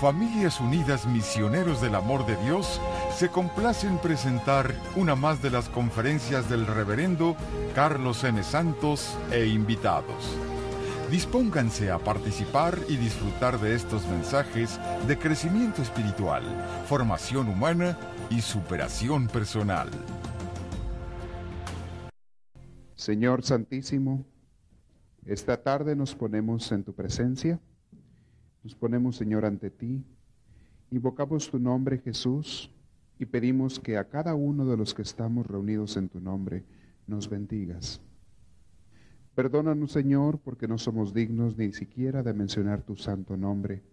Familias Unidas Misioneros del Amor de Dios se complace en presentar una más de las conferencias del reverendo Carlos N. Santos e invitados. Dispónganse a participar y disfrutar de estos mensajes de crecimiento espiritual, formación humana y superación personal. Señor Santísimo, esta tarde nos ponemos en tu presencia nos ponemos, Señor, ante ti, invocamos tu nombre, Jesús, y pedimos que a cada uno de los que estamos reunidos en tu nombre nos bendigas. Perdónanos, Señor, porque no somos dignos ni siquiera de mencionar tu santo nombre,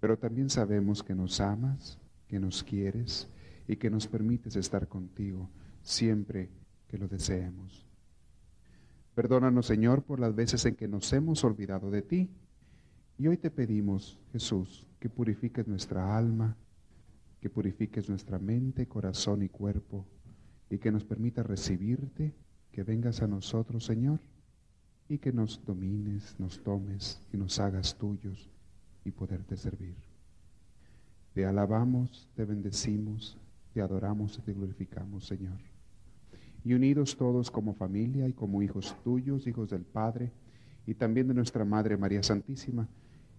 pero también sabemos que nos amas, que nos quieres y que nos permites estar contigo siempre que lo deseemos. Perdónanos, Señor, por las veces en que nos hemos olvidado de ti y hoy te pedimos, Jesús, que purifiques nuestra alma, que purifiques nuestra mente, corazón y cuerpo, y que nos permita recibirte, que vengas a nosotros, Señor, y que nos domines, nos tomes y nos hagas tuyos y poderte servir. Te alabamos, te bendecimos, te adoramos y te glorificamos, Señor. Y unidos todos como familia y como hijos tuyos, hijos del Padre, y también de nuestra Madre María Santísima,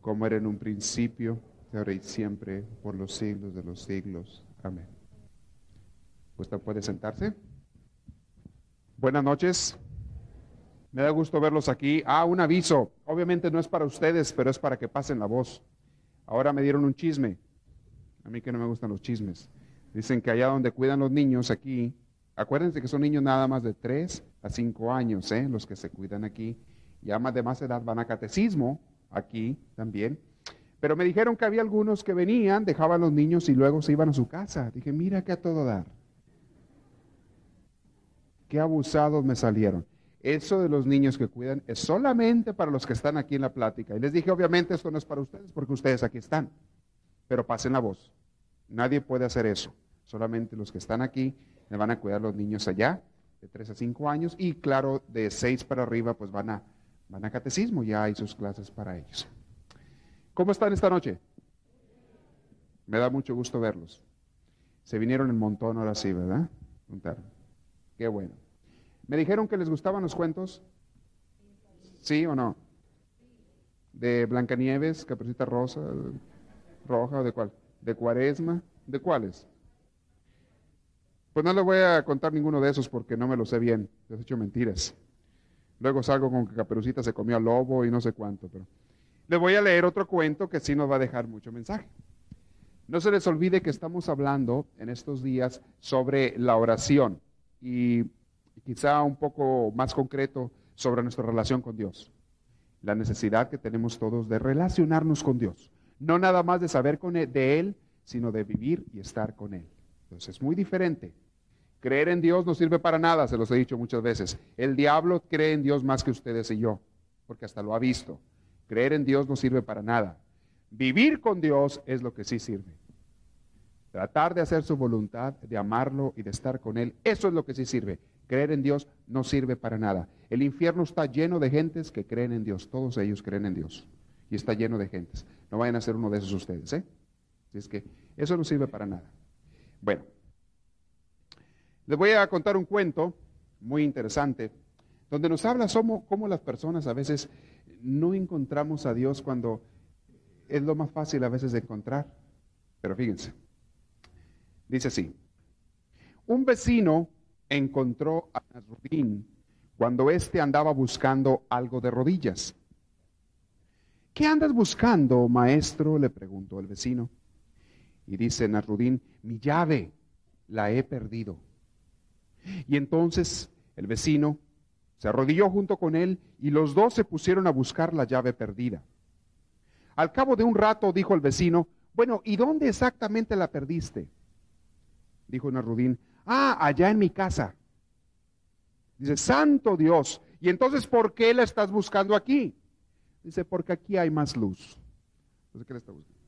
como era en un principio, ahora y siempre, por los siglos de los siglos. Amén. ¿Usted puede sentarse? Buenas noches. Me da gusto verlos aquí. Ah, un aviso. Obviamente no es para ustedes, pero es para que pasen la voz. Ahora me dieron un chisme. A mí que no me gustan los chismes. Dicen que allá donde cuidan los niños aquí, acuérdense que son niños nada más de 3 a 5 años, ¿eh? los que se cuidan aquí. Ya más de más edad van a catecismo aquí también. Pero me dijeron que había algunos que venían, dejaban los niños y luego se iban a su casa. Dije, mira que a todo dar. Qué abusados me salieron. Eso de los niños que cuidan es solamente para los que están aquí en la plática. Y les dije, obviamente esto no es para ustedes porque ustedes aquí están. Pero pasen la voz. Nadie puede hacer eso. Solamente los que están aquí le van a cuidar los niños allá, de 3 a 5 años. Y claro, de 6 para arriba, pues van a Van a catecismo, ya hay sus clases para ellos. ¿Cómo están esta noche? Me da mucho gusto verlos. Se vinieron en montón ahora sí, ¿verdad? Qué bueno. ¿Me dijeron que les gustaban los cuentos? ¿Sí o no? ¿De Blancanieves, Caperucita Rosa, Roja o de cuál? ¿De Cuaresma? ¿De cuáles? Pues no les voy a contar ninguno de esos porque no me lo sé bien. Les he hecho mentiras. Luego salgo con que Caperucita se comió al lobo y no sé cuánto. Pero les voy a leer otro cuento que sí nos va a dejar mucho mensaje. No se les olvide que estamos hablando en estos días sobre la oración y quizá un poco más concreto sobre nuestra relación con Dios. La necesidad que tenemos todos de relacionarnos con Dios. No nada más de saber con de Él, sino de vivir y estar con Él. Entonces es muy diferente Creer en Dios no sirve para nada, se los he dicho muchas veces. El diablo cree en Dios más que ustedes y yo, porque hasta lo ha visto. Creer en Dios no sirve para nada. Vivir con Dios es lo que sí sirve. Tratar de hacer su voluntad, de amarlo y de estar con Él, eso es lo que sí sirve. Creer en Dios no sirve para nada. El infierno está lleno de gentes que creen en Dios. Todos ellos creen en Dios. Y está lleno de gentes. No vayan a ser uno de esos ustedes, ¿eh? es que eso no sirve para nada. Bueno, les voy a contar un cuento muy interesante, donde nos habla cómo las personas a veces no encontramos a Dios cuando es lo más fácil a veces de encontrar. Pero fíjense, dice así, un vecino encontró a Nasrudín cuando éste andaba buscando algo de rodillas. ¿Qué andas buscando, maestro? le preguntó el vecino. Y dice Nasrudín, mi llave la he perdido. Y entonces el vecino se arrodilló junto con él y los dos se pusieron a buscar la llave perdida. Al cabo de un rato dijo el vecino, bueno, ¿y dónde exactamente la perdiste? Dijo Narudín, ah, allá en mi casa. Dice, santo Dios, ¿y entonces por qué la estás buscando aquí? Dice, porque aquí hay más luz. ¿qué está buscando?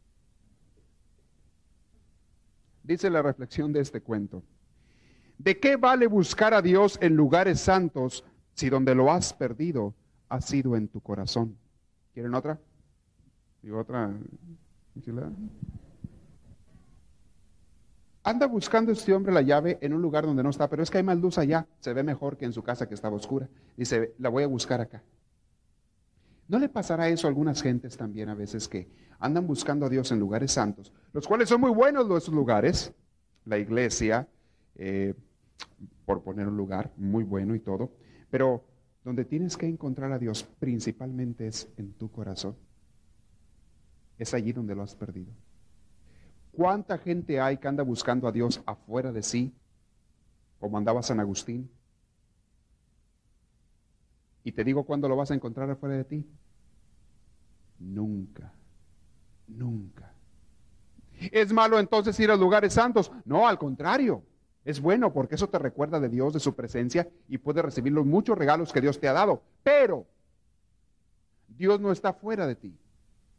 Dice la reflexión de este cuento. ¿De qué vale buscar a Dios en lugares santos si donde lo has perdido ha sido en tu corazón? ¿Quieren otra? ¿Y otra? Anda buscando este hombre la llave en un lugar donde no está, pero es que hay más luz allá. Se ve mejor que en su casa que estaba oscura. Dice, la voy a buscar acá. ¿No le pasará eso a algunas gentes también a veces que andan buscando a Dios en lugares santos, los cuales son muy buenos esos lugares? La iglesia, eh, por poner un lugar muy bueno y todo, pero donde tienes que encontrar a Dios principalmente es en tu corazón. Es allí donde lo has perdido. ¿Cuánta gente hay que anda buscando a Dios afuera de sí, como andaba San Agustín? Y te digo cuándo lo vas a encontrar afuera de ti. Nunca, nunca. ¿Es malo entonces ir a lugares santos? No, al contrario. Es bueno porque eso te recuerda de Dios, de su presencia y puedes recibir los muchos regalos que Dios te ha dado. Pero Dios no está fuera de ti.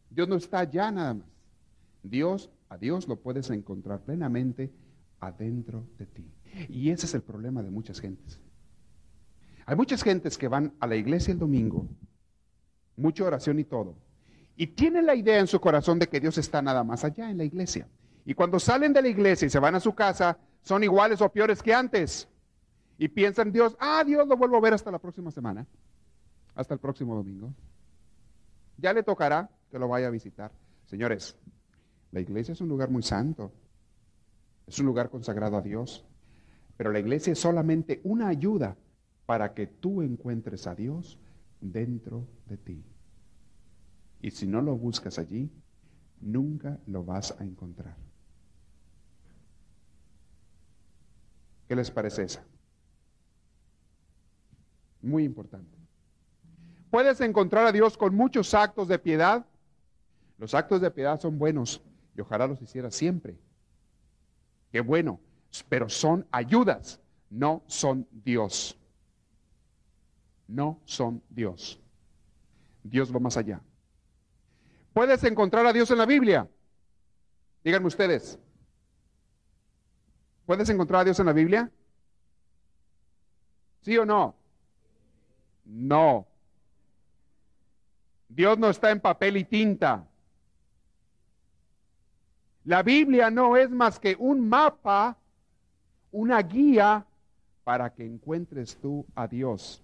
Dios no está allá nada más. Dios, a Dios lo puedes encontrar plenamente adentro de ti. Y ese es el problema de muchas gentes. Hay muchas gentes que van a la iglesia el domingo, mucha oración y todo, y tienen la idea en su corazón de que Dios está nada más allá en la iglesia. Y cuando salen de la iglesia y se van a su casa, son iguales o peores que antes. Y piensan, Dios, ah, Dios lo vuelvo a ver hasta la próxima semana, hasta el próximo domingo. Ya le tocará que lo vaya a visitar. Señores, la iglesia es un lugar muy santo, es un lugar consagrado a Dios, pero la iglesia es solamente una ayuda para que tú encuentres a Dios dentro de ti. Y si no lo buscas allí, nunca lo vas a encontrar. ¿Qué les parece esa? Muy importante. Puedes encontrar a Dios con muchos actos de piedad. Los actos de piedad son buenos y ojalá los hiciera siempre. Qué bueno, pero son ayudas, no son Dios. No son Dios. Dios va más allá. ¿Puedes encontrar a Dios en la Biblia? Díganme ustedes. ¿Puedes encontrar a Dios en la Biblia? ¿Sí o no? No. Dios no está en papel y tinta. La Biblia no es más que un mapa, una guía para que encuentres tú a Dios.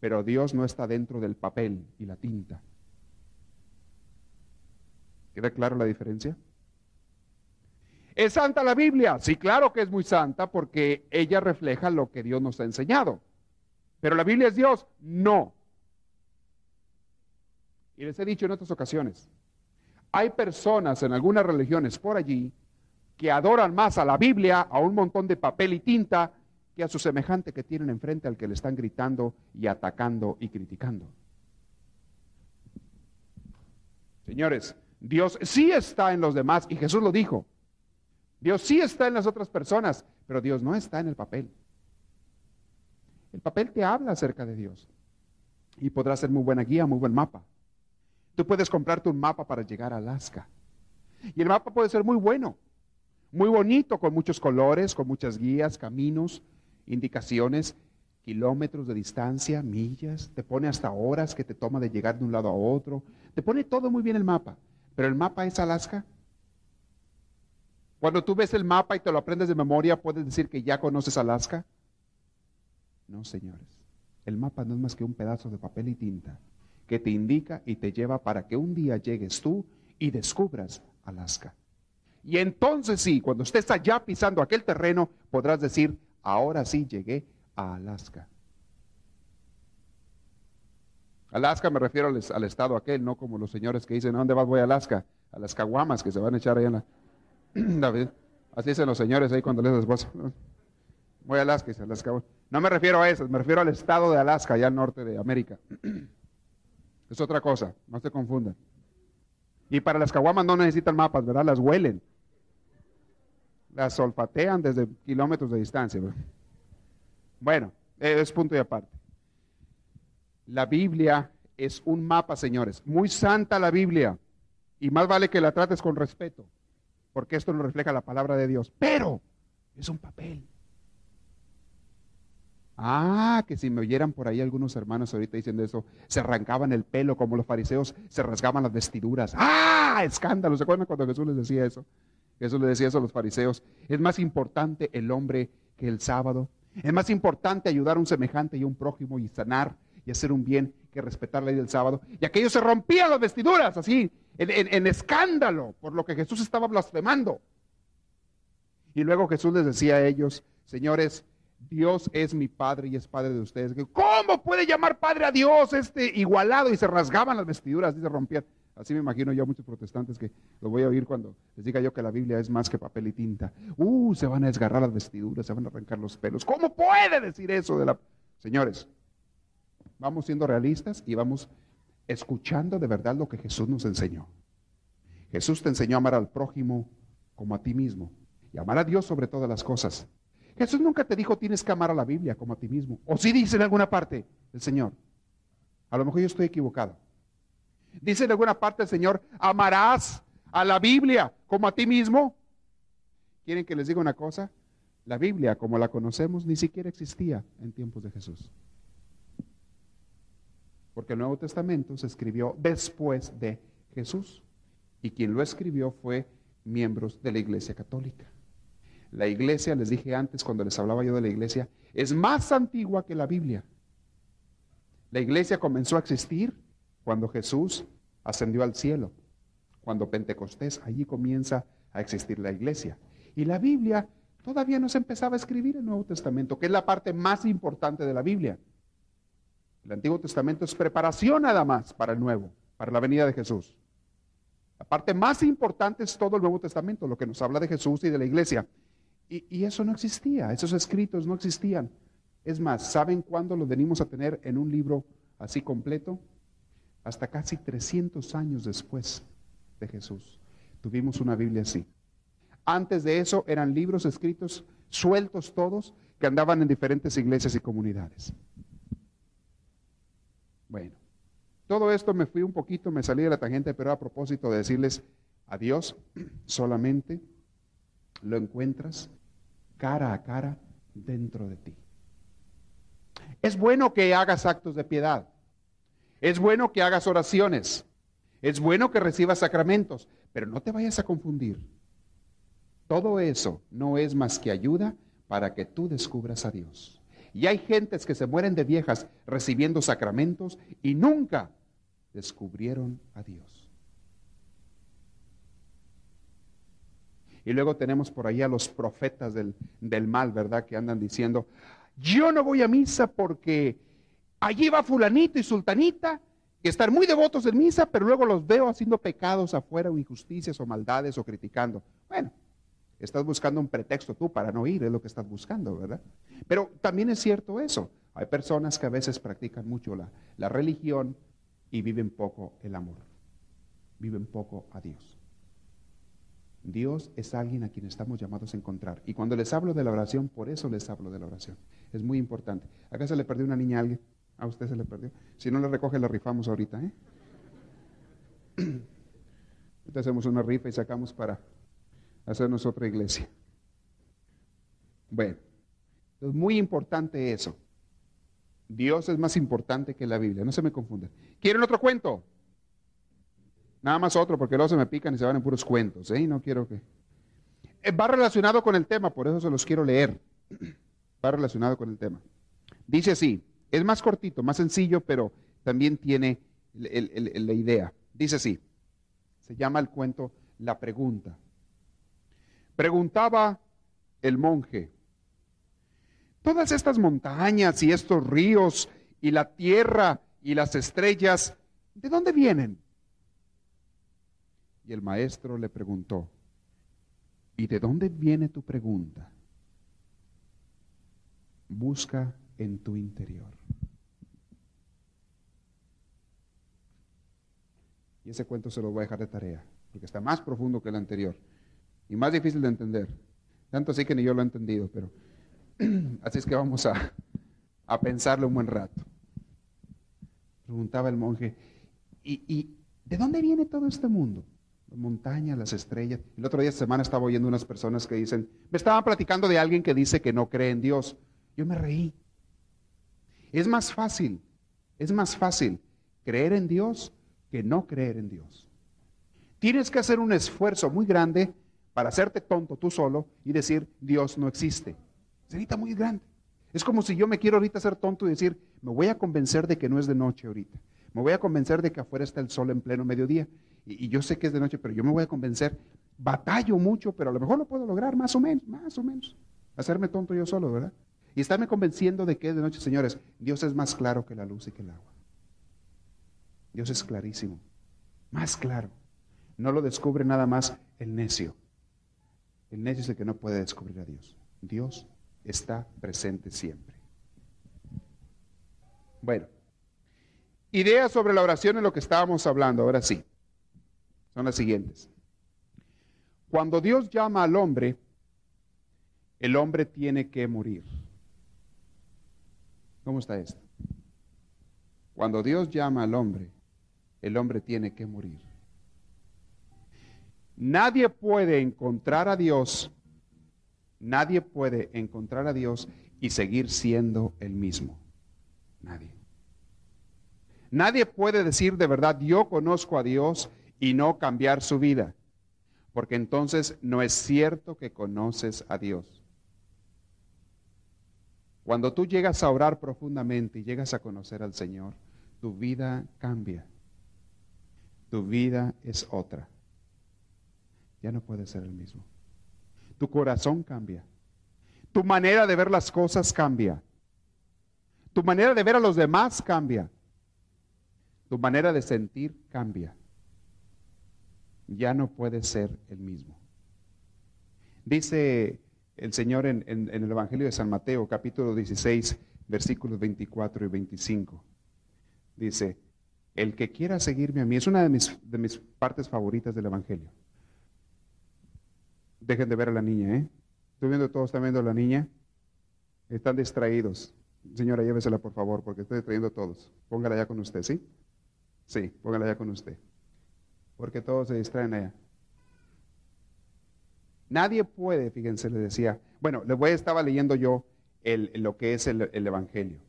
Pero Dios no está dentro del papel y la tinta. ¿Queda clara la diferencia? ¿Es santa la Biblia? Sí, claro que es muy santa porque ella refleja lo que Dios nos ha enseñado. ¿Pero la Biblia es Dios? No. Y les he dicho en otras ocasiones, hay personas en algunas religiones por allí que adoran más a la Biblia, a un montón de papel y tinta, que a su semejante que tienen enfrente al que le están gritando y atacando y criticando. Señores, Dios sí está en los demás y Jesús lo dijo. Dios sí está en las otras personas, pero Dios no está en el papel. El papel te habla acerca de Dios y podrá ser muy buena guía, muy buen mapa. Tú puedes comprarte un mapa para llegar a Alaska. Y el mapa puede ser muy bueno, muy bonito, con muchos colores, con muchas guías, caminos, indicaciones, kilómetros de distancia, millas, te pone hasta horas que te toma de llegar de un lado a otro. Te pone todo muy bien el mapa. Pero el mapa es Alaska. Cuando tú ves el mapa y te lo aprendes de memoria, ¿puedes decir que ya conoces Alaska? No, señores. El mapa no es más que un pedazo de papel y tinta que te indica y te lleva para que un día llegues tú y descubras Alaska. Y entonces sí, cuando estés allá pisando aquel terreno, podrás decir, ahora sí llegué a Alaska. Alaska me refiero al, estado aquel, no como los señores que dicen, ¿a dónde vas? Voy a Alaska. A las caguamas que se van a echar ahí en la... David. Así dicen los señores ahí cuando les esposo. Voy a Alaska. No me refiero a eso, me refiero al estado de Alaska, allá al norte de América. Es otra cosa, no se confundan. Y para las caguamas no necesitan mapas, ¿verdad? Las huelen. Las olfatean desde kilómetros de distancia. Bueno, es punto y aparte. La Biblia es un mapa, señores. Muy santa la Biblia. Y más vale que la trates con respeto, porque esto no refleja la palabra de Dios. Pero es un papel. Ah, que si me oyeran por ahí algunos hermanos ahorita diciendo eso, se arrancaban el pelo como los fariseos se rasgaban las vestiduras. Ah, escándalo. ¿Se acuerdan cuando Jesús les decía eso? Jesús les decía eso a los fariseos. Es más importante el hombre que el sábado. Es más importante ayudar a un semejante y a un prójimo y sanar y hacer un bien que respetar la ley del sábado. Y aquellos se rompían las vestiduras así, en, escándalo, por lo que Jesús estaba blasfemando. Y luego Jesús les decía a ellos, señores, Dios es mi Padre y es Padre de ustedes. ¿Cómo puede llamar Padre a Dios este igualado? Y se rasgaban las vestiduras y se rompían. Así me imagino yo a muchos protestantes que lo voy a oír cuando les diga yo que la Biblia es más que papel y tinta. Uh, se van a desgarrar las vestiduras, se van a arrancar los pelos. ¿Cómo puede decir eso de la... Señores, vamos siendo realistas y vamos escuchando de verdad lo que Jesús nos enseñó. Jesús te enseñó a amar al prójimo como a ti mismo y amar a Dios sobre todas las cosas. Jesús nunca te dijo tienes que amar a la Biblia como a ti mismo. O sí dice en alguna parte el Señor. A lo mejor yo estoy equivocado. Dice en alguna parte el Señor, amarás a la Biblia como a ti mismo. ¿Quieren que les diga una cosa? La Biblia, como la conocemos, ni siquiera existía en tiempos de Jesús. Porque el Nuevo Testamento se escribió después de Jesús. Y quien lo escribió fue miembros de la Iglesia Católica. La iglesia, les dije antes cuando les hablaba yo de la iglesia, es más antigua que la Biblia. La iglesia comenzó a existir cuando Jesús ascendió al cielo, cuando Pentecostés, allí comienza a existir la iglesia. Y la Biblia todavía no se empezaba a escribir el Nuevo Testamento, que es la parte más importante de la Biblia. El Antiguo Testamento es preparación nada más para el Nuevo, para la venida de Jesús. La parte más importante es todo el Nuevo Testamento, lo que nos habla de Jesús y de la iglesia. Y, eso no existía, esos escritos no existían. Es más, ¿saben cuándo los venimos a tener en un libro así completo? hasta casi 300 años después de Jesús. Tuvimos una Biblia así. Antes de eso eran libros escritos sueltos todos que andaban en diferentes iglesias y comunidades. Bueno, todo esto me fui un poquito, me salí de la tangente, pero a propósito de decirles a Dios, solamente lo encuentras cara a cara dentro de ti. Es bueno que hagas actos de piedad. Es bueno que hagas oraciones. Es bueno que recibas sacramentos, pero no te vayas a confundir. Todo eso no es más que ayuda para que tú descubras a Dios. Y hay gentes que se mueren de viejas recibiendo sacramentos y nunca descubrieron a Dios. Y luego tenemos por ahí a los profetas del, del mal, ¿verdad? Que andan diciendo, yo no voy a misa porque allí va fulanito y sultanita, que están muy devotos en misa, pero luego los veo haciendo pecados afuera o injusticias o maldades o criticando. Bueno, estás buscando un pretexto tú para no ir, es lo que estás buscando, ¿verdad? Pero también es cierto eso. Hay personas que a veces practican mucho la, la religión y viven poco el amor, viven poco a Dios. Dios es alguien a quien estamos llamados a encontrar. Y cuando les hablo de la oración, por eso les hablo de la oración. Es muy importante. ¿Acá se le perdió una niña a alguien? A usted se le perdió. Si no le recoge, la rifamos ahorita. ¿eh? Ahorita hacemos una rifa y sacamos para hacernos otra iglesia. Bueno, es muy importante eso. Dios es más importante que la Biblia, no se me confundan. ¿Quieren otro cuento? Nada más otro, porque luego se me pican y se van en puros cuentos, ¿eh? No quiero que... Eh, va relacionado con el tema, por eso se los quiero leer. Va relacionado con el tema. Dice así, es más cortito, más sencillo, pero también tiene la idea. Dice así, se llama el cuento La pregunta. Preguntaba el monje, todas estas montañas y estos ríos y la tierra y las estrellas, ¿de dónde vienen? Y el maestro le preguntó, ¿y de dónde viene tu pregunta? Busca en tu interior. Y ese cuento se lo voy a dejar de tarea, porque está más profundo que el anterior y más difícil de entender. Tanto así que ni yo lo he entendido, pero así es que vamos a, a pensarlo un buen rato. Preguntaba el monje, ¿y, ¿y de dónde viene todo este mundo? Las montañas, las estrellas. El otro día de semana estaba oyendo unas personas que dicen, me estaban platicando de alguien que dice que no cree en Dios. Yo me reí. Es más fácil, es más fácil creer en Dios que no creer en Dios. Tienes que hacer un esfuerzo muy grande para hacerte tonto tú solo y decir, Dios no existe. Sería muy grande. Es como si yo me quiero ahorita hacer tonto y decir, me voy a convencer de que no es de noche ahorita. Me voy a convencer de que afuera está el sol en pleno mediodía. Y, y, yo sé que es de noche, pero yo me voy a convencer. Batallo mucho, pero a lo mejor lo puedo lograr, más o menos, más o menos. Hacerme tonto yo solo, ¿verdad? Y estarme convenciendo de que es de noche, señores. Dios es más claro que la luz y que el agua. Dios es clarísimo, más claro. No lo descubre nada más el necio. El necio es el que no puede descubrir a Dios. Dios está presente siempre. Bueno, ideas sobre la oración en lo que estábamos hablando, ahora sí, son las siguientes. Cuando Dios llama al hombre, el hombre tiene que morir. ¿Cómo está esto? Cuando Dios llama al hombre, el hombre tiene que morir. Nadie puede encontrar a Dios Nadie puede encontrar a Dios y seguir siendo el mismo. Nadie. Nadie puede decir de verdad, yo conozco a Dios y no cambiar su vida, porque entonces no es cierto que conoces a Dios. Cuando tú llegas a orar profundamente y llegas a conocer al Señor, tu vida cambia. Tu vida es otra. Ya no puede ser el mismo tu corazón cambia. Tu manera de ver las cosas cambia. Tu manera de ver a los demás cambia. Tu manera de sentir cambia. Ya no puede ser el mismo. Dice el Señor en, el Evangelio de San Mateo, capítulo 16, versículos 24 y 25. Dice, el que quiera seguirme a mí, es una de mis, de mis partes favoritas del Evangelio. Dejen de ver a la niña, ¿eh? Estoy viendo, todos están viendo a la niña. Están distraídos. Señora, llévesela por favor, porque estoy distrayendo a todos. Póngala ya con usted, ¿sí? Sí, póngala ya con usted. Porque todos se distraen allá. Nadie puede, fíjense, le decía. Bueno, les voy, estaba leyendo yo lo que es el Evangelio.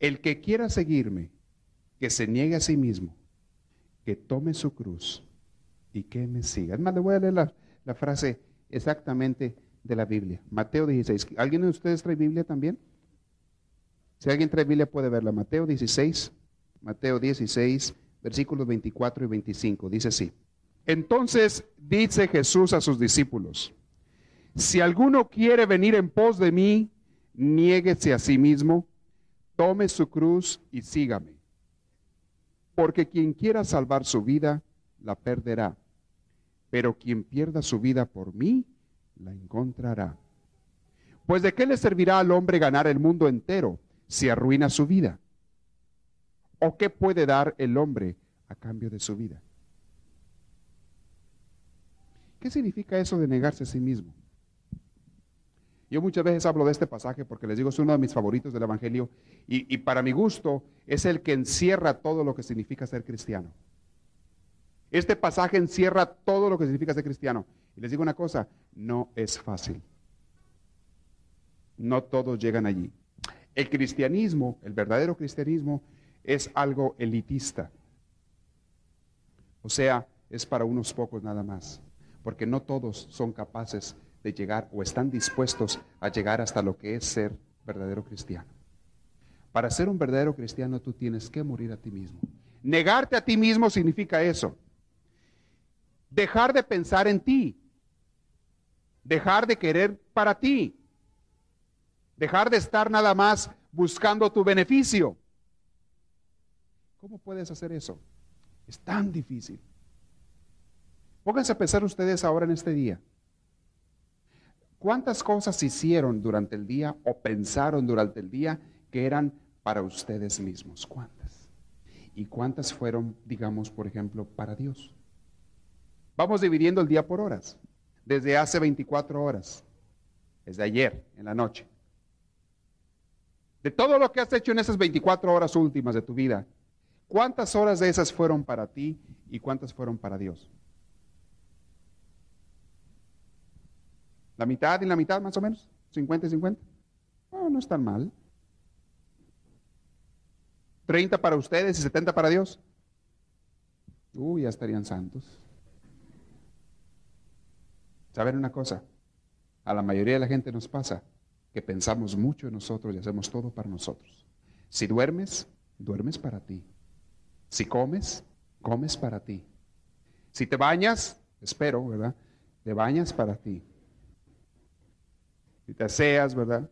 El que quiera seguirme, que se niegue a sí mismo, que tome su cruz y que me siga. Es más, le voy a leer la, frase exactamente de la Biblia. Mateo 16. ¿Alguien de ustedes trae Biblia también? Si alguien trae Biblia puede verla. Mateo 16, Mateo 16, versículos 24 y 25. Dice así. Entonces dice Jesús a sus discípulos, si alguno quiere venir en pos de mí, niéguese a sí mismo, tome su cruz y sígame. Porque quien quiera salvar su vida, la perderá. Pero quien pierda su vida por mí, la encontrará. Pues de qué le servirá al hombre ganar el mundo entero si arruina su vida? ¿O qué puede dar el hombre a cambio de su vida? ¿Qué significa eso de negarse a sí mismo? Yo muchas veces hablo de este pasaje porque les digo, es uno de mis favoritos del Evangelio y, y para mi gusto es el que encierra todo lo que significa ser cristiano. Este pasaje encierra todo lo que significa ser cristiano. Y les digo una cosa, no es fácil. No todos llegan allí. El cristianismo, el verdadero cristianismo, es algo elitista. O sea, es para unos pocos nada más. Porque no todos son capaces de llegar o están dispuestos a llegar hasta lo que es ser verdadero cristiano. Para ser un verdadero cristiano tú tienes que morir a ti mismo. Negarte a ti mismo significa eso. Dejar de pensar en ti. Dejar de querer para ti. Dejar de estar nada más buscando tu beneficio. ¿Cómo puedes hacer eso? Es tan difícil. Pónganse a pensar ustedes ahora en este día. ¿Cuántas cosas hicieron durante el día o pensaron durante el día que eran para ustedes mismos? ¿Cuántas? y cuántas fueron, digamos, por ejemplo, para Dios. Vamos dividiendo el día por horas, desde hace 24 horas, desde ayer, en la noche. De todo lo que has hecho en esas 24 horas últimas de tu vida, ¿cuántas horas de esas fueron para ti y cuántas fueron para Dios? ¿La mitad y la mitad más o menos? ¿50 y 50? No, no es tan mal. ¿30 para ustedes y 70 para Dios? Uy, ya estarían santos. ¿Saben una cosa? A la mayoría de la gente nos pasa que pensamos mucho en nosotros y hacemos todo para nosotros. Si duermes, duermes para ti. Si comes, comes para ti. Si te bañas, espero, ¿verdad? Te bañas para ti. Si te aseas, ¿verdad?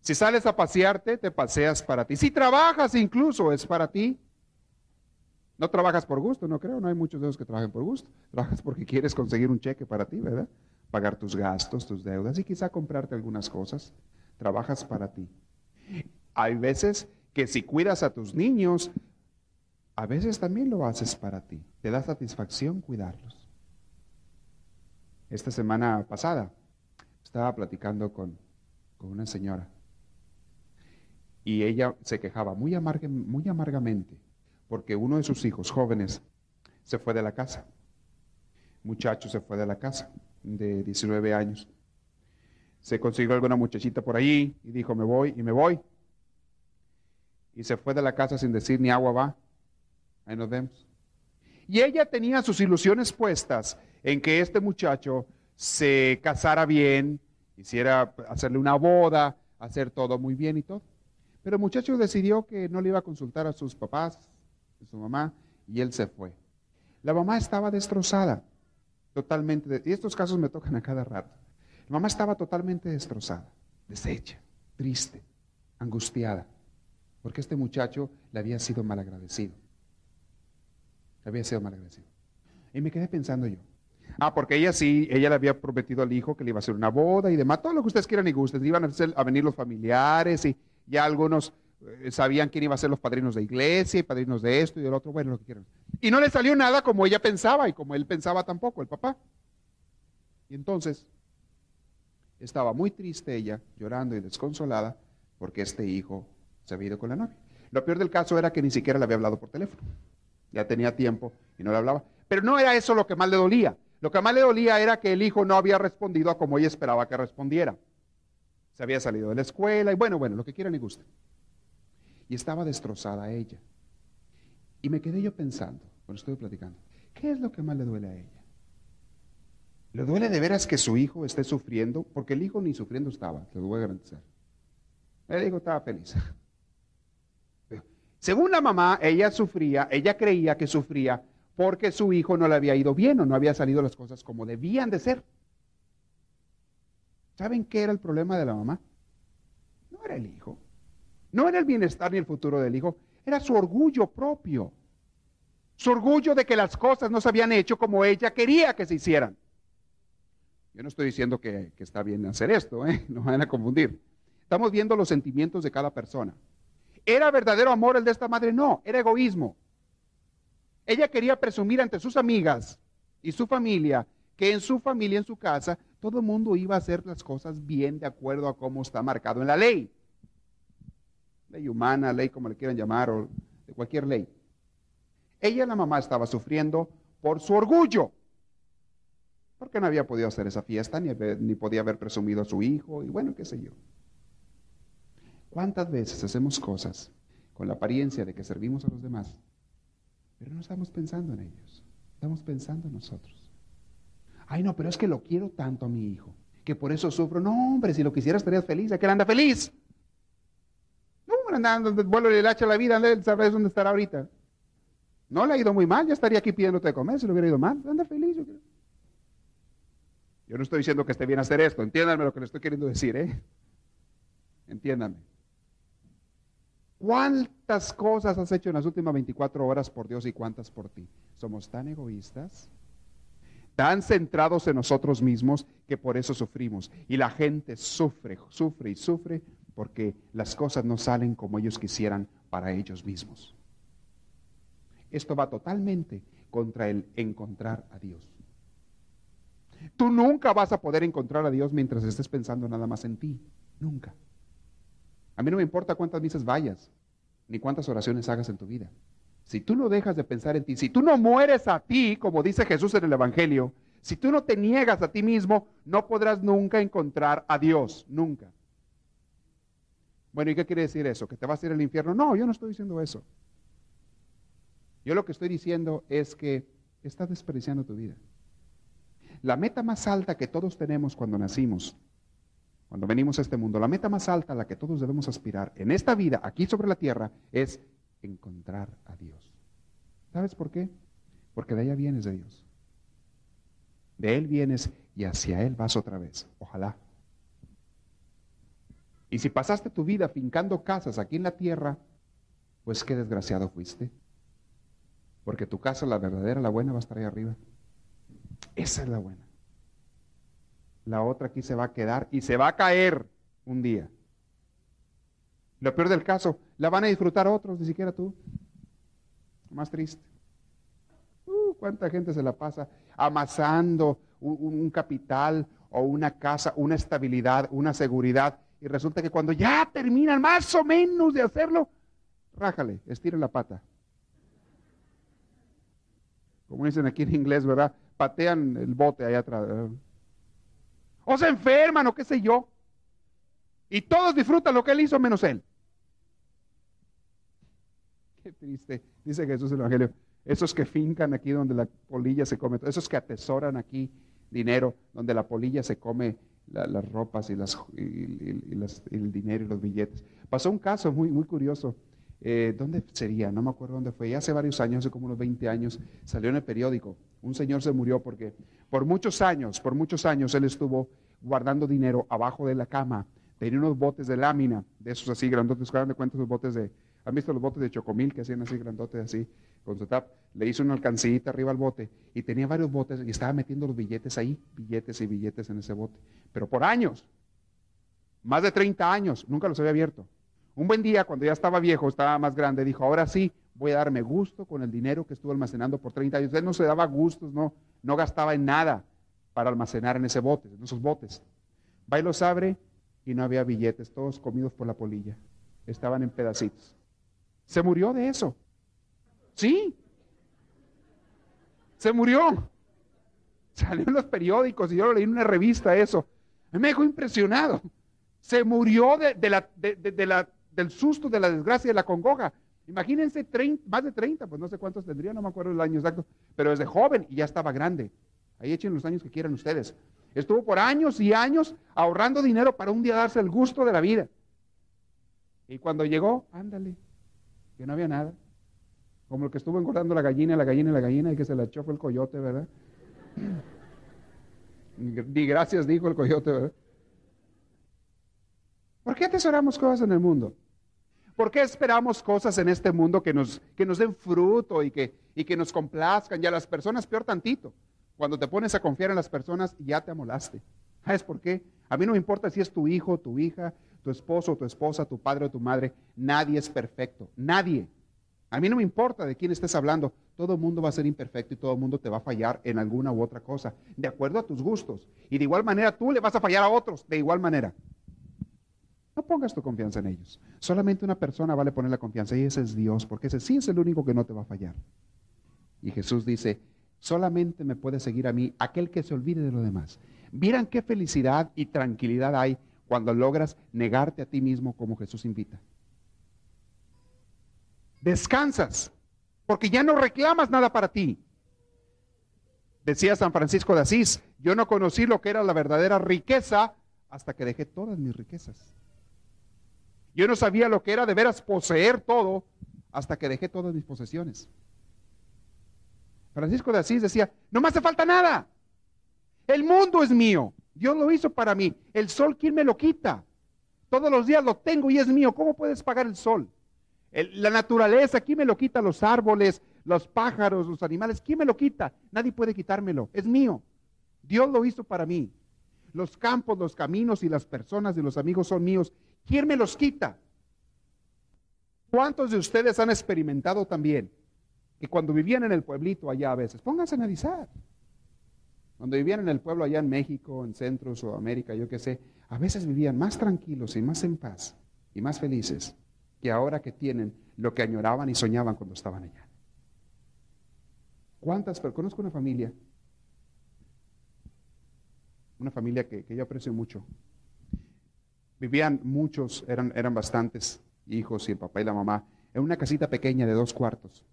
Si sales a pasearte, te paseas para ti. Si trabajas incluso, es para ti. No trabajas por gusto, no creo, no hay muchos de los que trabajen por gusto. Trabajas porque quieres conseguir un cheque para ti, ¿verdad? Pagar tus gastos, tus deudas y quizá comprarte algunas cosas. Trabajas para ti. Hay veces que si cuidas a tus niños, a veces también lo haces para ti. Te da satisfacción cuidarlos. Esta semana pasada estaba platicando con, una señora y ella se quejaba muy, muy amargamente porque uno de sus hijos jóvenes se fue de la casa. Muchacho se fue de la casa de 19 años. Se consiguió alguna muchachita por ahí y dijo, me voy y me voy. Y se fue de la casa sin decir ni agua va. Ahí nos vemos. Y ella tenía sus ilusiones puestas en que este muchacho se casara bien, Quisiera hacerle una boda, hacer todo muy bien y todo. Pero el muchacho decidió que no le iba a consultar a sus papás, su mamá, y él se fue. La mamá estaba destrozada, totalmente, y estos casos me tocan a cada rato. La mamá estaba totalmente destrozada, deshecha, triste, angustiada, porque este muchacho le había sido malagradecido. Le había sido malagradecido. Y me quedé pensando yo, Ah, porque ella sí, ella le había prometido al hijo que le iba a hacer una boda y demás, todo lo que ustedes quieran y gusten. Iban a, venir los familiares y ya algunos sabían quién iba a ser los padrinos de iglesia y padrinos de esto y del otro, bueno, lo que quieran. Y no le salió nada como ella pensaba y como él pensaba tampoco, el papá. Y entonces estaba muy triste ella, llorando y desconsolada, porque este hijo se había ido con la novia. Lo peor del caso era que ni siquiera le había hablado por teléfono. Ya tenía tiempo y no le hablaba. Pero no era eso lo que más le dolía. Lo que más le dolía era que el hijo no había respondido a como ella esperaba que respondiera. Se había salido de la escuela y bueno, bueno, lo que quieran y gusten. Y estaba destrozada ella. Y me quedé yo pensando, cuando estuve platicando, ¿qué es lo que más le duele a ella? ¿Le duele de veras que su hijo esté sufriendo? Porque el hijo ni sufriendo estaba, te lo voy a garantizar. El hijo estaba feliz. Según la mamá, ella sufría, ella creía que sufría porque su hijo no le había ido bien o no había salido las cosas como debían de ser. ¿Saben qué era el problema de la mamá? No era el hijo, no era el bienestar ni el futuro del hijo, era su orgullo propio. Su orgullo de que las cosas no se habían hecho como ella quería que se hicieran. Yo no estoy diciendo que, está bien hacer esto, ¿eh? no van a confundir. Estamos viendo los sentimientos de cada persona. ¿Era verdadero amor el de esta madre? No, era egoísmo. Ella quería presumir ante sus amigas y su familia que en su familia, en su casa, todo el mundo iba a hacer las cosas bien de acuerdo a cómo está marcado en la ley. Ley humana, ley como le quieran llamar, o de cualquier ley. Ella, la mamá, estaba sufriendo por su orgullo, porque no había podido hacer esa fiesta, ni, ni podía haber presumido a su hijo, y bueno, qué sé yo. ¿Cuántas veces hacemos cosas con la apariencia de que servimos a los demás pero no estamos pensando en ellos, estamos pensando en nosotros. Ay, no, pero es que lo quiero tanto a mi hijo, que por eso sufro. No, hombre, si lo quisieras estarías feliz, ¿a qué anda feliz? Andando, vuelo el hacha a la vida, él sabes dónde estará ahorita. No le ha ido muy mal, ya estaría aquí pidiéndote de comer si le hubiera ido mal. Anda feliz, yo creo. Yo no estoy diciendo que esté bien hacer esto, entiéndanme lo que le estoy queriendo decir, ¿eh? Entiéndanme. ¿Cuántas cosas has hecho en las últimas 24 horas por Dios y cuántas por ti? Somos tan egoístas, tan centrados en nosotros mismos que por eso sufrimos. Y la gente sufre, sufre y sufre porque las cosas no salen como ellos quisieran para ellos mismos. Esto va totalmente contra el encontrar a Dios. Tú nunca vas a poder encontrar a Dios mientras estés pensando nada más en ti. Nunca. A mí no me importa cuántas misas vayas, ni cuántas oraciones hagas en tu vida. Si tú no dejas de pensar en ti, si tú no mueres a ti, como dice Jesús en el Evangelio, si tú no te niegas a ti mismo, no podrás nunca encontrar a Dios, nunca. Bueno, ¿y qué quiere decir eso? ¿Que te vas a ir al infierno? No, yo no estoy diciendo eso. Yo lo que estoy diciendo es que estás desperdiciando tu vida. La meta más alta que todos tenemos cuando nacimos, cuando venimos a este mundo, la meta más alta a la que todos debemos aspirar en esta vida, aquí sobre la tierra, es encontrar a Dios. ¿Sabes por qué? Porque de allá vienes de Dios. De Él vienes y hacia Él vas otra vez. Ojalá. Y si pasaste tu vida fincando casas aquí en la tierra, pues qué desgraciado fuiste. Porque tu casa, la verdadera, la buena, va a estar ahí arriba. Esa es la buena. La otra aquí se va a quedar y se va a caer un día. Lo peor del caso, la van a disfrutar otros, ni siquiera tú. Más triste. Uh, ¿Cuánta gente se la pasa amasando un, un, capital o una casa, una estabilidad, una seguridad? Y resulta que cuando ya terminan más o menos de hacerlo, rájale, estire la pata. Como dicen aquí en inglés, ¿verdad? Patean el bote allá atrás. O se enferman o qué sé yo. Y todos disfrutan lo que él hizo menos él. Qué triste, dice Jesús en el Evangelio. Esos que fincan aquí donde la polilla se come, esos que atesoran aquí dinero, donde la polilla se come las ropas y, las, el dinero y los billetes. Pasó un caso muy, muy curioso. Eh, ¿Dónde sería? No me acuerdo dónde fue. Hace varios años, hace como unos 20 años, salió en el periódico. Un señor se murió porque por muchos años, por muchos años, él estuvo guardando dinero abajo de la cama. Tenía unos botes de lámina, de esos así grandotes, de cuenta botes de, ¿Han visto los botes de chocomil que hacían así grandotes así? Con su tap. Le hizo una alcancita arriba al bote y tenía varios botes y estaba metiendo los billetes ahí, billetes y billetes en ese bote. Pero por años, más de 30 años, nunca los había abierto. Un buen día, cuando ya estaba viejo, estaba más grande, dijo, ahora sí, voy a darme gusto con el dinero que estuvo almacenando por 30 años. Él no se daba gustos, no, no gastaba en nada para almacenar en ese bote, en esos botes. Va y los abre y no había billetes, todos comidos por la polilla. Estaban en pedacitos. Se murió de eso. Sí. Se murió. Salió en los periódicos y yo lo leí en una revista eso. Me dejó impresionado. Se murió de, la, de, la, del susto, de la desgracia, de la congoja. Imagínense más de 30, pues no sé cuántos tendría, no me acuerdo el año exacto, pero desde joven y ya estaba grande. Ahí echen los años que quieran ustedes. Estuvo por años y años ahorrando dinero para un día darse el gusto de la vida. Y cuando llegó, ándale, que no había nada. Como el que estuvo engordando la gallina, la gallina, la gallina, y que se la echó fue el coyote, ¿verdad? Di gracias, dijo el coyote, ¿verdad? ¿Por qué atesoramos cosas en el mundo? ¿Por qué esperamos cosas en este mundo que nos, que nos den fruto y que, y que nos complazcan? Y a las personas peor tantito. Cuando te pones a confiar en las personas, ya te amolaste. ¿Sabes por qué? A mí no me importa si es tu hijo, tu hija, tu esposo, tu esposa, tu padre o tu madre, nadie es perfecto, nadie. A mí no me importa de quién estés hablando, todo el mundo va a ser imperfecto y todo el mundo te va a fallar en alguna u otra cosa, de acuerdo a tus gustos. Y de igual manera tú le vas a fallar a otros, de igual manera. No pongas tu confianza en ellos. Solamente una persona vale poner la confianza y ese es Dios, porque ese sí es el único que no te va a fallar. Y Jesús dice, solamente me puede seguir a mí aquel que se olvide de lo demás. Vieran qué felicidad y tranquilidad hay cuando logras negarte a ti mismo como Jesús invita. Descansas, porque ya no reclamas nada para ti. Decía San Francisco de Asís, yo no conocí lo que era la verdadera riqueza hasta que dejé todas mis riquezas. Yo no sabía lo que era de veras poseer todo hasta que dejé todas mis posesiones. Francisco de Asís decía, no me hace falta nada. El mundo es mío. Dios lo hizo para mí. El sol, ¿quién me lo quita? Todos los días lo tengo y es mío. ¿Cómo puedes pagar el sol? La naturaleza, ¿quién me lo quita? Los árboles, los pájaros, los animales, ¿quién me lo quita? Nadie puede quitármelo. Es mío. Dios lo hizo para mí. Los campos, los caminos y las personas y los amigos son míos. ¿Quién me los quita? ¿Cuántos de ustedes han experimentado también que cuando vivían en el pueblito allá a veces, pónganse a analizar. Cuando vivían en el pueblo allá en México, en Centro, Sudamérica, yo qué sé, a veces vivían más tranquilos y más en paz y más felices que ahora que tienen lo que añoraban y soñaban cuando estaban allá. ¿Cuántas? Pero conozco una familia, una familia que, yo aprecio mucho. Vivían muchos, eran, eran bastantes hijos y el papá y la mamá, en una casita pequeña de dos cuartos.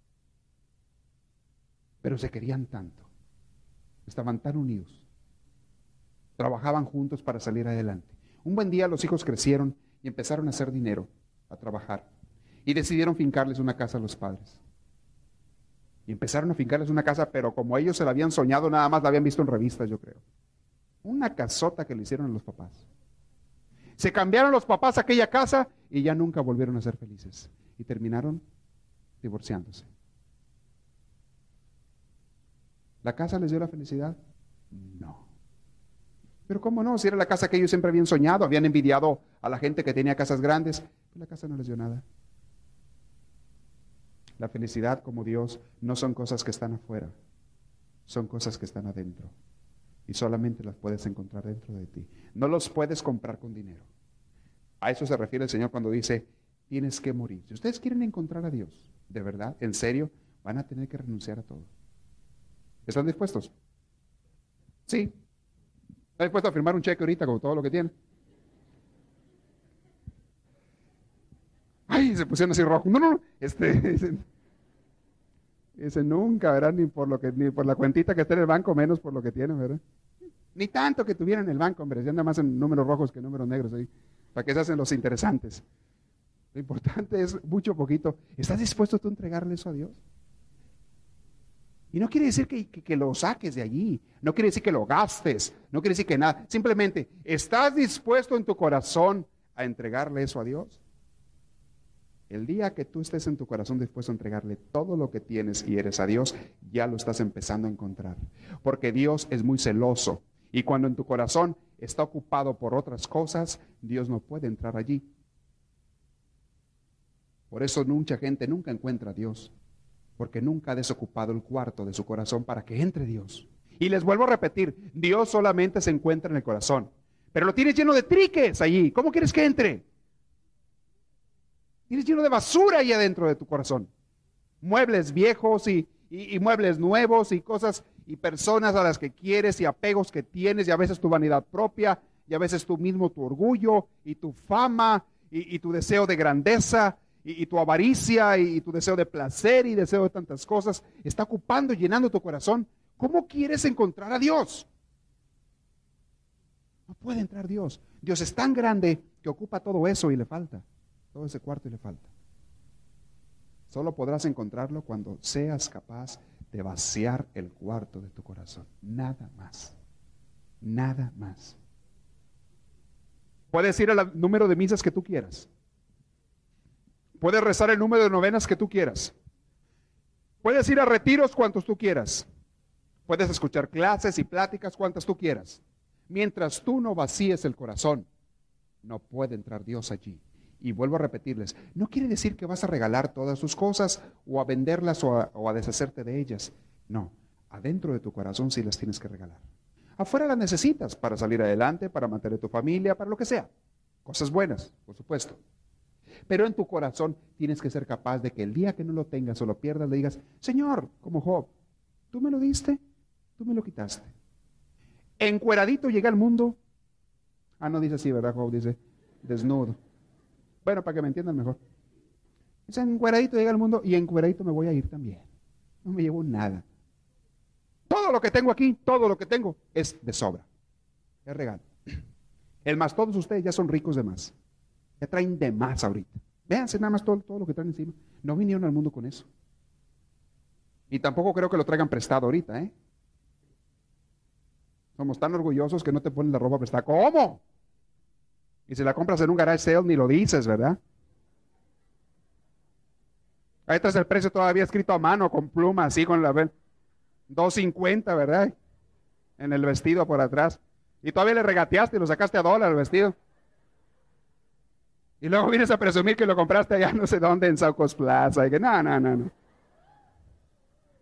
Pero se querían tanto. Estaban tan unidos. Trabajaban juntos para salir adelante. Un buen día los hijos crecieron y empezaron a hacer dinero, a trabajar. Y decidieron fincarles una casa a los padres. Y empezaron a fincarles una casa, pero como ellos se la habían soñado, nada más la habían visto en revistas, yo creo. Una casota que le hicieron a los papás. Se cambiaron los papás a aquella casa y ya nunca volvieron a ser felices. Y terminaron divorciándose. ¿La casa les dio la felicidad? No. Pero ¿cómo no? Si era la casa que ellos siempre habían soñado, habían envidiado a la gente que tenía casas grandes, la casa no les dio nada. La felicidad como Dios no son cosas que están afuera, son cosas que están adentro. Y solamente las puedes encontrar dentro de ti. No los puedes comprar con dinero. A eso se refiere el Señor cuando dice, tienes que morir. Si ustedes quieren encontrar a Dios, de verdad, en serio, van a tener que renunciar a todo. ¿Están dispuestos? Sí. ¿Están dispuestos a firmar un cheque ahorita con todo lo que tienen? Ay, se pusieron así rojo. No, no, este, ese, nunca, ¿verdad? Ni por lo que, ni por la cuentita que está en el banco, menos por lo que tienen, ¿verdad? Ni tanto que tuvieran en el banco, hombre, ya anda más en números rojos que números negros ahí, para que se hacen los interesantes. Lo importante es mucho poquito. ¿Estás dispuesto tú a entregarle eso a Dios? Y no quiere decir que, que, lo saques de allí, no quiere decir que lo gastes, no quiere decir que nada. Simplemente, ¿estás dispuesto en tu corazón a entregarle eso a Dios? El día que tú estés en tu corazón dispuesto a entregarle todo lo que tienes y eres a Dios, ya lo estás empezando a encontrar. Porque Dios es muy celoso. Y cuando en tu corazón está ocupado por otras cosas, Dios no puede entrar allí. Por eso mucha gente nunca encuentra a Dios porque nunca ha desocupado el cuarto de su corazón para que entre Dios. Y les vuelvo a repetir, Dios solamente se encuentra en el corazón, pero lo tienes lleno de triques allí. ¿Cómo quieres que entre? Tienes lleno de basura ahí adentro de tu corazón. Muebles viejos y, y, muebles nuevos y cosas y personas a las que quieres y apegos que tienes y a veces tu vanidad propia y a veces tú mismo tu orgullo y tu fama y, y tu deseo de grandeza y, tu avaricia y, tu deseo de placer y deseo de tantas cosas está ocupando y llenando tu corazón, ¿cómo quieres encontrar a Dios? No puede entrar Dios. Dios es tan grande que ocupa todo eso y le falta, todo ese cuarto y le falta. Solo podrás encontrarlo cuando seas capaz de vaciar el cuarto de tu corazón. Nada más. Nada más. Puedes ir al número de misas que tú quieras. Puedes rezar el número de novenas que tú quieras. Puedes ir a retiros cuantos tú quieras. Puedes escuchar clases y pláticas cuantas tú quieras. Mientras tú no vacíes el corazón, no puede entrar Dios allí. Y vuelvo a repetirles, no quiere decir que vas a regalar todas sus cosas o a venderlas o a, deshacerte de ellas. No, adentro de tu corazón sí las tienes que regalar. Afuera las necesitas para salir adelante, para mantener tu familia, para lo que sea. Cosas buenas, por supuesto. Pero en tu corazón tienes que ser capaz de que el día que no lo tengas o lo pierdas, le digas, Señor, como Job, tú me lo diste, tú me lo quitaste. Encueradito llega al mundo. Ah, no dice así, ¿verdad, Job? Dice desnudo. Bueno, para que me entiendan mejor. Dice, encueradito llega al mundo y encueradito me voy a ir también. No me llevo nada. Todo lo que tengo aquí, todo lo que tengo es de sobra. Es regalo. El más, todos ustedes ya son ricos de más traen de más ahorita. Véanse nada más todo, todo lo que traen encima. No vinieron al mundo con eso. Y tampoco creo que lo traigan prestado ahorita, ¿eh? Somos tan orgullosos que no te ponen la ropa prestada. ¿Cómo? Y si la compras en un garage sale ni lo dices, ¿verdad? Ahí tras el precio todavía escrito a mano, con pluma, así con la 2.50, ¿verdad? En el vestido por atrás. Y todavía le regateaste y lo sacaste a dólar el vestido. Y luego vienes a presumir que lo compraste allá no sé dónde en Saucos Plaza. Y que no, no, no, no.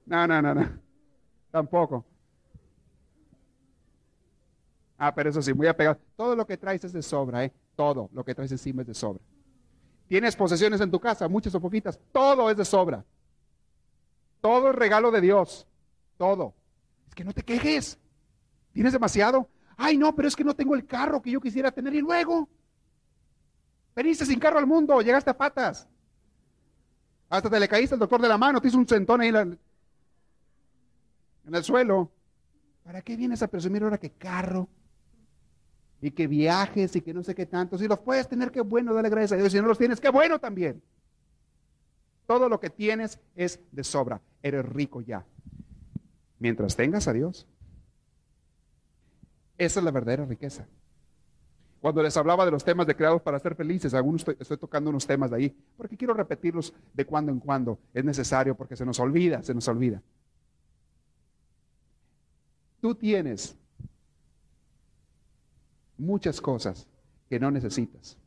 No, no, no, no. Tampoco. Ah, pero eso sí, muy apegado. Todo lo que traes es de sobra, ¿eh? Todo lo que traes encima es de sobra. Tienes posesiones en tu casa, muchas o poquitas. Todo es de sobra. Todo es regalo de Dios. Todo. Es que no te quejes. ¿Tienes demasiado? Ay, no, pero es que no tengo el carro que yo quisiera tener. Y luego, veniste sin carro al mundo, llegaste a patas. Hasta te le caíste al doctor de la mano, te hizo un centón ahí en el suelo. ¿Para qué vienes a presumir ahora que carro? Y que viajes y que no sé qué tanto. Si los puedes tener, qué bueno, dale gracias a Dios. Si no los tienes, qué bueno también. Todo lo que tienes es de sobra. Eres rico ya. Mientras tengas a Dios. Esa es la verdadera riqueza. Cuando les hablaba de los temas de creados para ser felices, algunos estoy, estoy, tocando unos temas de ahí, porque quiero repetirlos de cuando en cuando. Es necesario porque se nos olvida, se nos olvida. Tú tienes muchas cosas que no necesitas.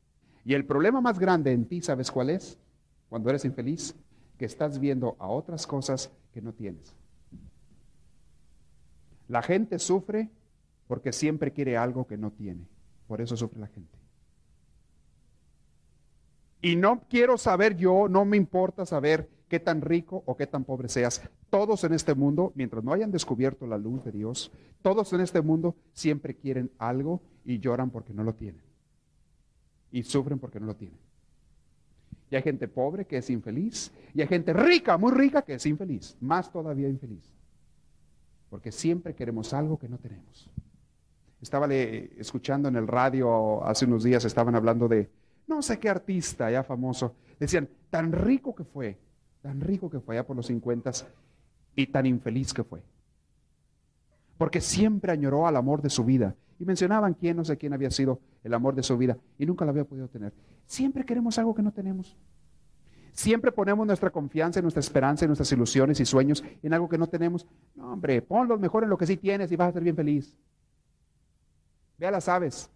Y el problema más grande en ti, ¿sabes cuál es? Cuando eres infeliz, que estás viendo a otras cosas que no tienes. La gente sufre porque siempre quiere algo que no tiene. Por eso sufre la gente. Y no quiero saber yo, no me importa saber qué tan rico o qué tan pobre seas. Todos en este mundo, mientras no hayan descubierto la luz de Dios, todos en este mundo siempre quieren algo y lloran porque no lo tienen. Y sufren porque no lo tienen. Y hay gente pobre que es infeliz. Y hay gente rica, muy rica, que es infeliz. Más todavía infeliz. Porque siempre queremos algo que no tenemos. Estaba escuchando en el radio hace unos días, estaban hablando de no sé qué artista ya famoso. Decían, tan rico que fue, tan rico que fue allá por los 50 y tan infeliz que fue. Porque siempre añoró al amor de su vida y mencionaban quién, no sé quién había sido el amor de su vida y nunca lo había podido tener. Siempre queremos algo que no tenemos. Siempre ponemos nuestra confianza, nuestra esperanza, nuestras ilusiones y sueños en algo que no tenemos. No, hombre, ponlos mejor en lo que sí tienes y vas a ser bien feliz. Ve a las aves.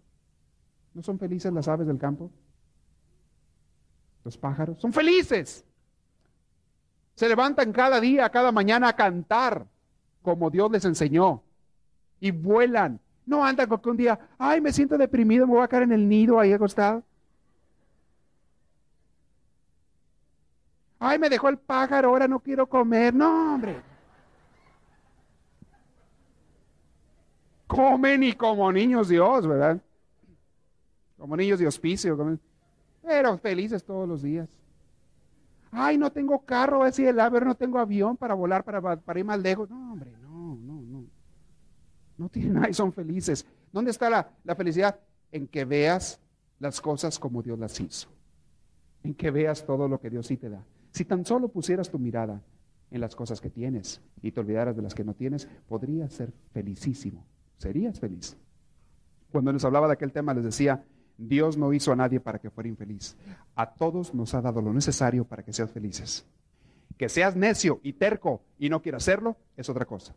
¿No son felices las aves del campo? Los pájaros son felices. Se levantan cada día, cada mañana a cantar como Dios les enseñó. Y vuelan no anda con que un día, ay, me siento deprimido, me voy a caer en el nido ahí acostado. Ay, me dejó el pájaro, ahora no quiero comer. No, hombre. Comen y como niños Dios, ¿verdad? Como niños de hospicio. Pero felices todos los días. Ay, no tengo carro, así el ver, no tengo avión para volar, para, para ir más lejos. No, hombre, no tienen nada y son felices. ¿Dónde está la, la felicidad? En que veas las cosas como Dios las hizo. En que veas todo lo que Dios sí te da. Si tan solo pusieras tu mirada en las cosas que tienes y te olvidaras de las que no tienes, podrías ser felicísimo. Serías feliz. Cuando nos hablaba de aquel tema, les decía, Dios no hizo a nadie para que fuera infeliz. A todos nos ha dado lo necesario para que seas felices. Que seas necio y terco y no quieras hacerlo es otra cosa.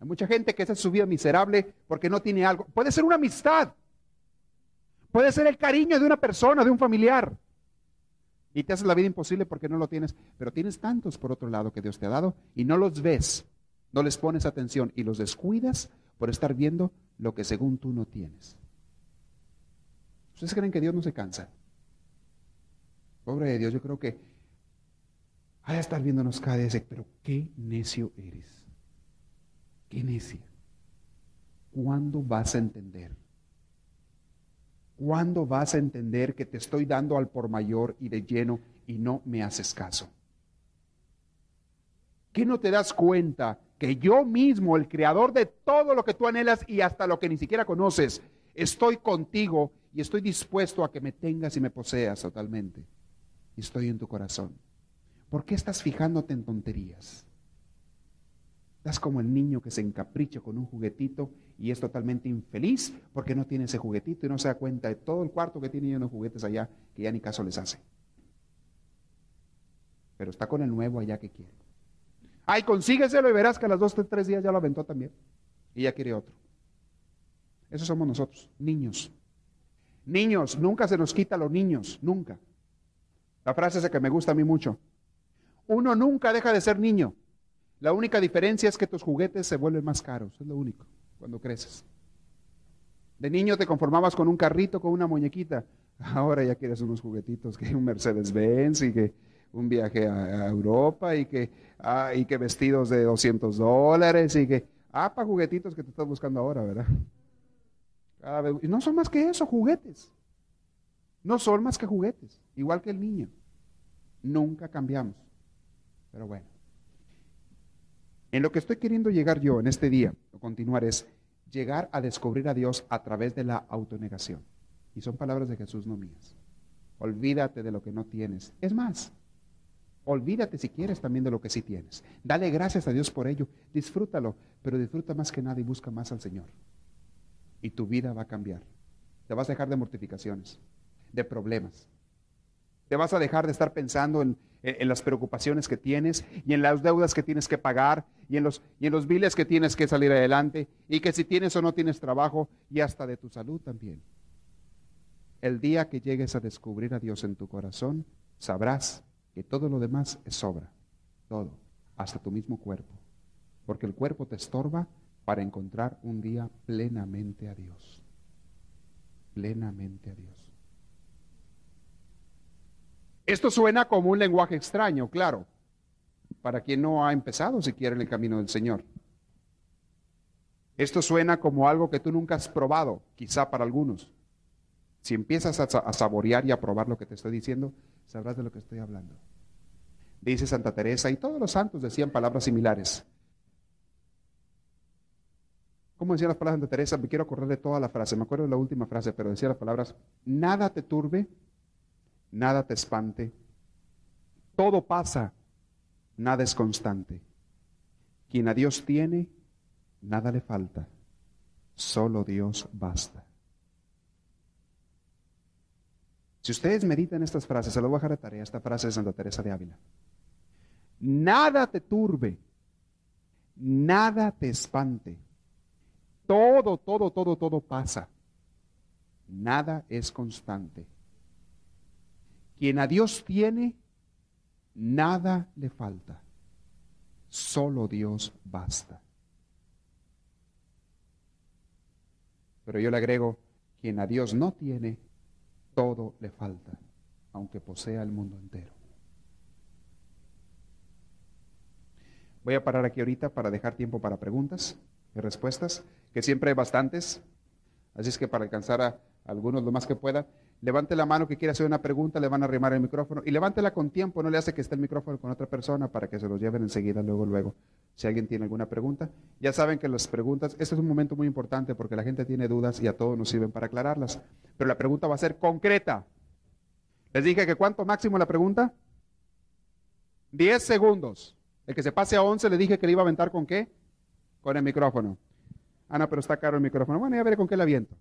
Hay mucha gente que hace su vida miserable porque no tiene algo. Puede ser una amistad. Puede ser el cariño de una persona, de un familiar. Y te haces la vida imposible porque no lo tienes. Pero tienes tantos por otro lado que Dios te ha dado y no los ves, no les pones atención y los descuidas por estar viendo lo que según tú no tienes. ¿Ustedes creen que Dios no se cansa? Pobre de Dios, yo creo que ha de estar viéndonos cada día, pero qué necio eres. Qué necia. ¿Cuándo vas a entender? ¿Cuándo vas a entender que te estoy dando al por mayor y de lleno y no me haces caso? ¿Qué no te das cuenta que yo mismo, el creador de todo lo que tú anhelas y hasta lo que ni siquiera conoces, estoy contigo y estoy dispuesto a que me tengas y me poseas totalmente? Y estoy en tu corazón. ¿Por qué estás fijándote en tonterías? Estás como el niño que se encapricha con un juguetito y es totalmente infeliz porque no tiene ese juguetito y no se da cuenta de todo el cuarto que tiene lleno de juguetes allá que ya ni caso les hace. Pero está con el nuevo allá que quiere. Ay, consígueselo y verás que a las dos, tres días ya lo aventó también. Y ya quiere otro. Esos somos nosotros, niños. Niños, nunca se nos quita a los niños, nunca. La frase esa que me gusta a mí mucho. Uno nunca deja de ser niño. La única diferencia es que tus juguetes se vuelven más caros, es lo único, cuando creces. De niño te conformabas con un carrito, con una muñequita. Ahora ya quieres unos juguetitos, que un Mercedes-Benz y que un viaje a, Europa y que, ah, y que vestidos de 200 dólares y que, ah, para juguetitos que te estás buscando ahora, ¿verdad? y no son más que eso, juguetes. No son más que juguetes, igual que el niño. Nunca cambiamos. Pero bueno. En lo que estoy queriendo llegar yo en este día, o continuar, es llegar a descubrir a Dios a través de la autonegación. Y son palabras de Jesús, no mías. Olvídate de lo que no tienes. Es más, olvídate si quieres también de lo que sí tienes. Dale gracias a Dios por ello. Disfrútalo, pero disfruta más que nada y busca más al Señor. Y tu vida va a cambiar. Te vas a dejar de mortificaciones, de problemas. Te vas a dejar de estar pensando en, las preocupaciones que tienes y en las deudas que tienes que pagar y en, los, y que tienes que salir adelante y que si tienes o no tienes trabajo y hasta de tu salud también. El día que llegues a descubrir a Dios en tu corazón, sabrás que todo lo demás es sobra, todo, hasta tu mismo cuerpo, porque el cuerpo te estorba para encontrar un día plenamente a Dios, plenamente a Dios. Esto suena como un lenguaje extraño, claro, para quien no ha empezado siquiera en el camino del Señor. Esto suena como algo que tú nunca has probado, quizá para algunos. Si empiezas a, saborear y a probar lo que te estoy diciendo, sabrás de lo que estoy hablando. Dice Santa Teresa, y todos los santos decían palabras similares. ¿Cómo decía las palabras de Santa Teresa? Me quiero acordar de toda la frase, me acuerdo de la última frase, pero decía las palabras, nada te turbe, nada te espante, todo pasa, nada es constante. Quien a Dios tiene, nada le falta, solo Dios basta. Si ustedes meditan estas frases, se lo voy a dejar de tarea, esta frase de Santa Teresa de Ávila. Nada te turbe, nada te espante. Todo, todo, todo, todo pasa. Nada es constante. Quien a Dios tiene, nada le falta. Solo Dios basta. Pero yo le agrego, quien a Dios no tiene, todo le falta, aunque posea el mundo entero. Voy a parar aquí ahorita para dejar tiempo para preguntas y respuestas, que siempre hay bastantes. Así es que para alcanzar a algunos lo más que pueda, levante la mano que quiera hacer una pregunta, le van a arrimar el micrófono y levántela con tiempo, no le hace que esté el micrófono con otra persona para que se los lleven enseguida, luego, luego. Si alguien tiene alguna pregunta, ya saben que las preguntas, este es un momento muy importante porque la gente tiene dudas y a todos nos sirven para aclararlas. Pero la pregunta va a ser concreta. Les dije que cuánto máximo la pregunta? Diez segundos. El que se pase a once le dije que le iba a aventar con qué? Con el micrófono. Ah, no, pero está caro el micrófono. Bueno, ya veré con qué le aviento.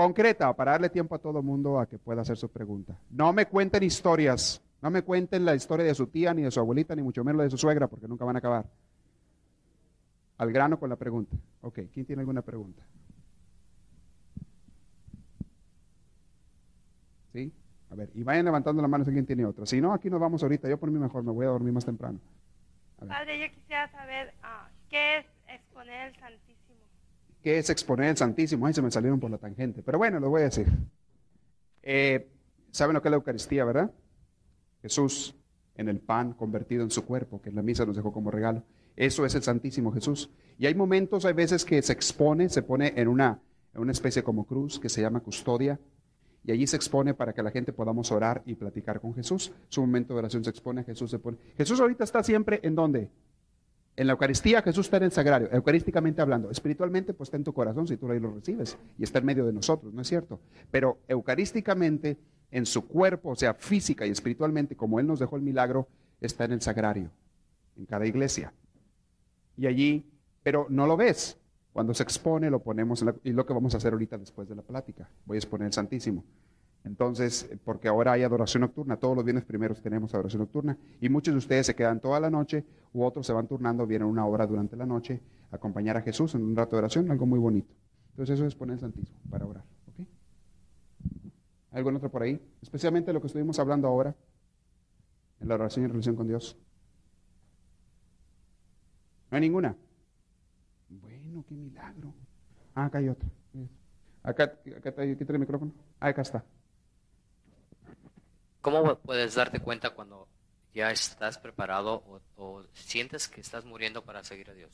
Concreta, para darle tiempo a todo el mundo a que pueda hacer su pregunta. No me cuenten historias. No me cuenten la historia de su tía, ni de su abuelita, ni mucho menos la de su suegra, porque nunca van a acabar. Al grano con la pregunta. Ok, ¿quién tiene alguna pregunta? ¿Sí? A ver, y vayan levantando la mano si alguien tiene otra. Si no, aquí nos vamos ahorita. Yo por mí mejor, me voy a dormir más temprano. Padre, yo quisiera saber ah, qué es exponer el Santísimo. ¿Qué es exponer el Santísimo? Ay, se me salieron por la tangente. Pero bueno, lo voy a decir. Eh, ¿Saben lo que es la Eucaristía, verdad? Jesús en el pan convertido en su cuerpo, que en la misa nos dejó como regalo. Eso es el Santísimo Jesús. Y hay momentos, hay veces que se expone, se pone en una, en una especie como cruz que se llama custodia, y allí se expone para que la gente podamos orar y platicar con Jesús. Su momento de oración se expone, Jesús se pone. Jesús ahorita está siempre en dónde? En la Eucaristía Jesús está en el sagrario, eucarísticamente hablando. Espiritualmente, pues está en tu corazón si tú lo recibes y está en medio de nosotros, ¿no es cierto? Pero eucarísticamente, en su cuerpo, o sea, física y espiritualmente, como Él nos dejó el milagro, está en el sagrario, en cada iglesia y allí, pero no lo ves. Cuando se expone lo ponemos, y lo que vamos a hacer ahorita después de la plática. Voy a exponer el Santísimo. Entonces, porque ahora hay adoración nocturna, todos los viernes primeros tenemos adoración nocturna, y muchos de ustedes se quedan toda la noche, u otros se van turnando, vienen una hora durante la noche a acompañar a Jesús en un rato de oración, algo muy bonito. Entonces eso es poner el Santísimo para orar. ¿ok? ¿Algún otro por ahí? Especialmente lo que estuvimos hablando ahora, en la oración y relación con Dios. No hay ninguna. Bueno, qué milagro. Ah, acá hay otra. Acá, acá está, aquí el micrófono. Ah, acá está. ¿Cómo puedes darte cuenta cuando ya estás preparado o, o sientes que estás muriendo para seguir a Dios?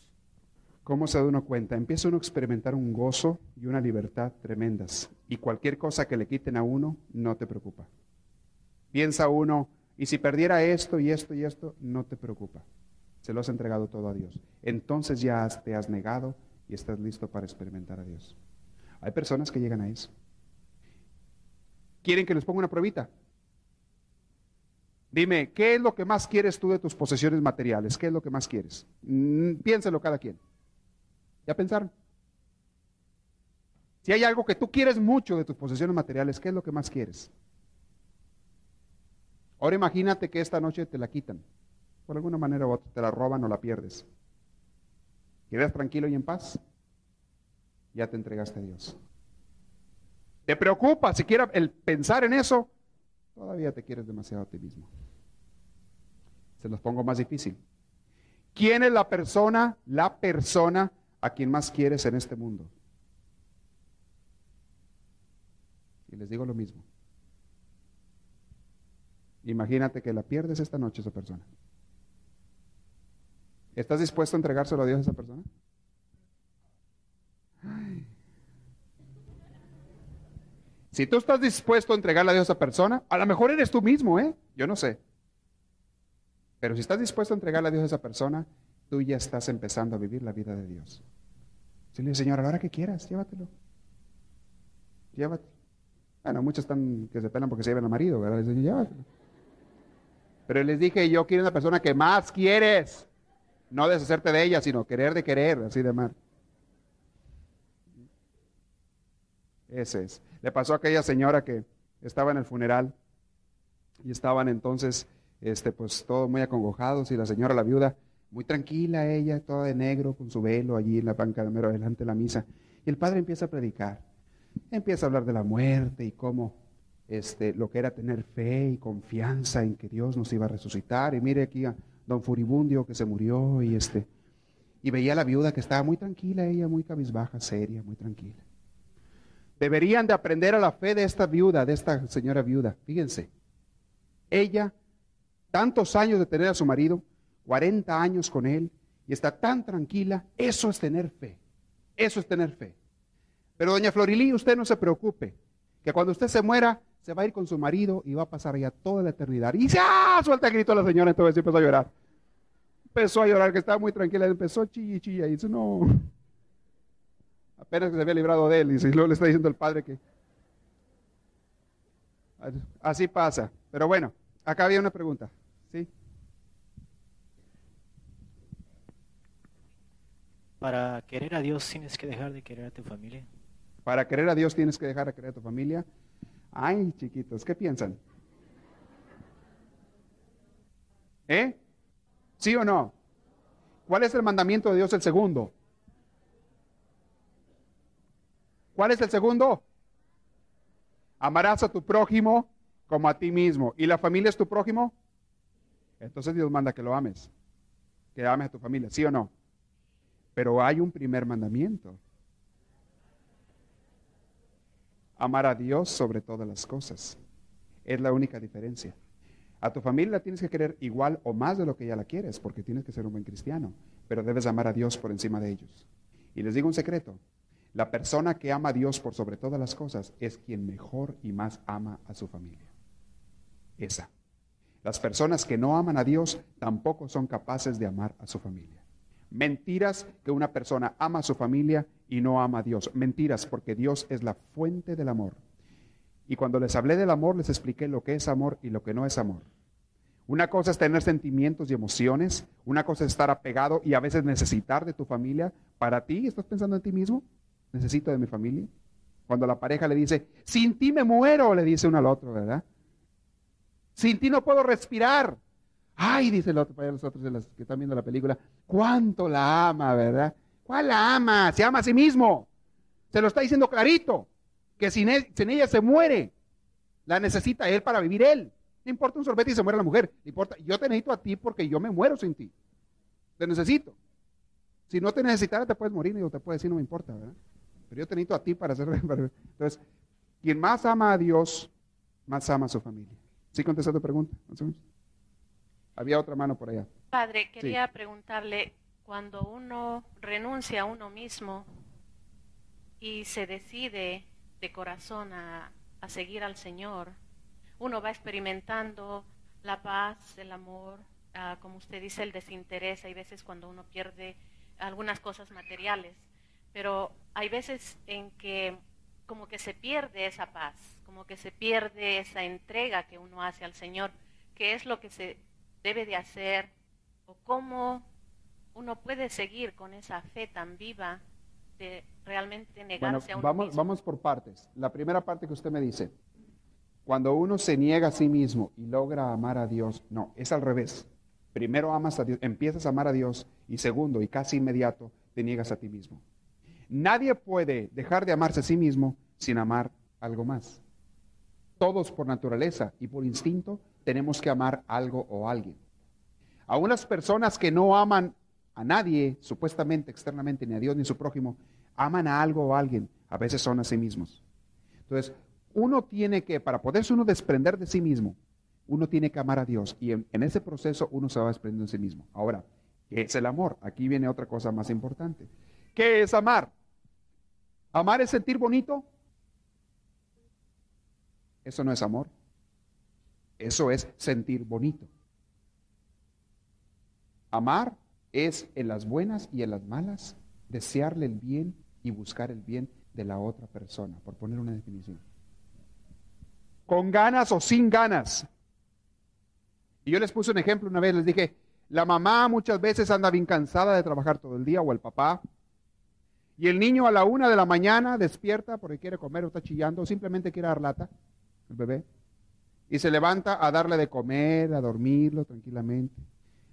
¿Cómo se da uno cuenta? Empieza uno a experimentar un gozo y una libertad tremendas. Y cualquier cosa que le quiten a uno no te preocupa. Piensa uno, y si perdiera esto y esto y esto, no te preocupa. Se lo has entregado todo a Dios. Entonces ya has- te has negado y estás listo para experimentar a Dios. Hay personas que llegan a eso. ¿Quieren que les ponga una pruebita? Dime, ¿qué es lo que más quieres tú de tus posesiones materiales? ¿Qué es lo que más quieres? Mm, piénselo cada quien. ¿Ya pensaron? Si hay algo que tú quieres mucho de tus posesiones materiales, ¿qué es lo que más quieres? Ahora imagínate que esta noche te la quitan. Por alguna manera u otra, te la roban o la pierdes. ¿Quedas tranquilo y en paz? Ya te entregaste a Dios. ¿Te preocupa siquiera el pensar en eso? Todavía te quieres demasiado a ti mismo. Se los pongo más difícil. ¿Quién es la persona, la persona a quien más quieres en este mundo? Y les digo lo mismo. Imagínate que la pierdes esta noche esa persona. ¿Estás dispuesto a entregárselo a Dios a esa persona? Ay. Si tú estás dispuesto a entregarle a Dios a esa persona, a lo mejor eres tú mismo, ¿eh? Yo no sé. Pero si estás dispuesto a entregarle a Dios a esa persona, tú ya estás empezando a vivir la vida de Dios. Si le Señor, a la hora que quieras, llévatelo. Llévatelo. Bueno, muchos están que se pelan porque se llevan al marido, ¿verdad? Les digo, llévatelo. Pero les dije, yo quiero una persona que más quieres. No deshacerte de ella, sino querer de querer, así de mal. Ese es. Le pasó a aquella señora que estaba en el funeral y estaban entonces, este, pues todos muy acongojados y la señora, la viuda, muy tranquila ella, toda de negro, con su velo allí en la banca de mero delante de la misa. Y el padre empieza a predicar, empieza a hablar de la muerte y cómo este, lo que era tener fe y confianza en que Dios nos iba a resucitar. Y mire aquí a don Furibundio que se murió y este, y veía a la viuda que estaba muy tranquila, ella muy cabizbaja, seria, muy tranquila. Deberían de aprender a la fe de esta viuda, de esta señora viuda. Fíjense, ella, tantos años de tener a su marido, 40 años con él, y está tan tranquila, eso es tener fe. Eso es tener fe. Pero doña Florilí, usted no se preocupe, que cuando usted se muera, se va a ir con su marido y va a pasar ya toda la eternidad. Y ya suelta el grito a la señora, entonces empezó a llorar. Empezó a llorar, que estaba muy tranquila, empezó chilla y y dice, no, apenas que se había librado de él, y luego le está diciendo el padre que así pasa. Pero bueno, acá había una pregunta, ¿sí? Para querer a Dios tienes que dejar de querer a tu familia. Para querer a Dios tienes que dejar de querer a tu familia. Ay, chiquitos, ¿qué piensan? ¿Eh? ¿Sí o no? ¿Cuál es el mandamiento de Dios el segundo? ¿Cuál es el segundo? Amarás a tu prójimo como a ti mismo. ¿Y la familia es tu prójimo? Entonces Dios manda que lo ames. Que ames a tu familia, ¿sí o no? Pero hay un primer mandamiento. Amar a Dios sobre todas las cosas. Es la única diferencia. A tu familia la tienes que querer igual o más de lo que ya la quieres, porque tienes que ser un buen cristiano, pero debes amar a Dios por encima de ellos. Y les digo un secreto, la persona que ama a Dios por sobre todas las cosas es quien mejor y más ama a su familia. Esa. Las personas que no aman a Dios tampoco son capaces de amar a su familia. Mentiras que una persona ama a su familia y no ama a Dios. Mentiras porque Dios es la fuente del amor. Y cuando les hablé del amor, les expliqué lo que es amor y lo que no es amor. Una cosa es tener sentimientos y emociones, una cosa es estar apegado y a veces necesitar de tu familia. Para ti, ¿estás pensando en ti mismo? Necesito de mi familia. Cuando la pareja le dice, sin ti me muero, le dice uno al otro, ¿verdad? Sin ti no puedo respirar. Ay, dice el otro, para los otros de que están viendo la película, cuánto la ama, ¿verdad? ¿Cuál la ama? Se ama a sí mismo. Se lo está diciendo clarito, que sin ella se muere. La necesita él para vivir él. No importa un sorbete y se muere la mujer. No importa, yo te necesito a ti porque yo me muero sin ti. Te necesito. Si no te necesitara, te puedes morir y te puedes decir, no me importa, ¿verdad? Pero yo te necesito a ti para hacer... Entonces, quien más ama a Dios, más ama a su familia. ¿Sí contesta tu pregunta? Había otra mano por allá. Padre, quería preguntarle, cuando uno renuncia a uno mismo y se decide de corazón a, a seguir al Señor, uno va experimentando la paz, el amor, ah, como usted dice, el desinterés. Hay veces cuando uno pierde algunas cosas materiales, pero hay veces en que como que se pierde esa paz, como que se pierde esa entrega que uno hace al Señor. ¿Qué es lo que se debe de hacer o cómo uno puede seguir con esa fe tan viva de realmente negarse a uno vamos, mismo? Vamos por partes. La primera parte que usted me dice, cuando uno se niega a sí mismo y logra amar a Dios, no, es al revés. Primero amas a Dios, empiezas a amar a Dios y segundo y casi inmediato te niegas a ti mismo. Nadie puede dejar de amarse a sí mismo sin amar algo más. Todos por naturaleza y por instinto tenemos que amar algo o alguien. A unas personas que no aman a nadie, supuestamente, externamente, ni a Dios ni a su prójimo, aman a algo o a alguien, a veces son a sí mismos. Entonces, uno tiene que, para poderse uno desprender de sí mismo, uno tiene que amar a Dios y en, en ese proceso uno se va desprendiendo de sí mismo. Ahora, ¿qué es el amor? Aquí viene otra cosa más importante. ¿Qué es amar? ¿Amar es sentir bonito? Eso no es amor. Eso es sentir bonito. Amar es en las buenas y en las malas desearle el bien y buscar el bien de la otra persona, por poner una definición. Con ganas o sin ganas. Y yo les puse un ejemplo una vez, les dije, la mamá muchas veces anda bien cansada de trabajar todo el día o el papá. Y el niño a la una de la mañana despierta porque quiere comer o está chillando o simplemente quiere dar lata, el bebé. Y se levanta a darle de comer, a dormirlo tranquilamente.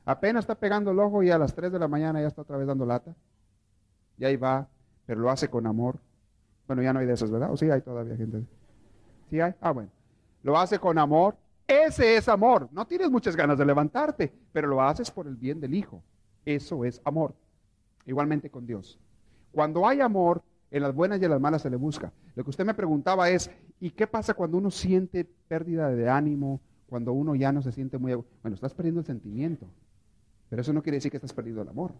Apenas está pegando el ojo y a las 3 de la mañana ya está otra vez dando lata. Y ahí va, pero lo hace con amor. Bueno, ya no hay de esos, ¿verdad? ¿O sí hay todavía gente? ¿Sí hay? Ah, bueno. Lo hace con amor. Ese es amor. No tienes muchas ganas de levantarte, pero lo haces por el bien del hijo. Eso es amor. Igualmente con Dios. Cuando hay amor, en las buenas y en las malas se le busca. Lo que usted me preguntaba es, ¿y qué pasa cuando uno siente pérdida de ánimo? Cuando uno ya no se siente muy... Bueno, estás perdiendo el sentimiento. Pero eso no quiere decir que estás perdiendo el amor.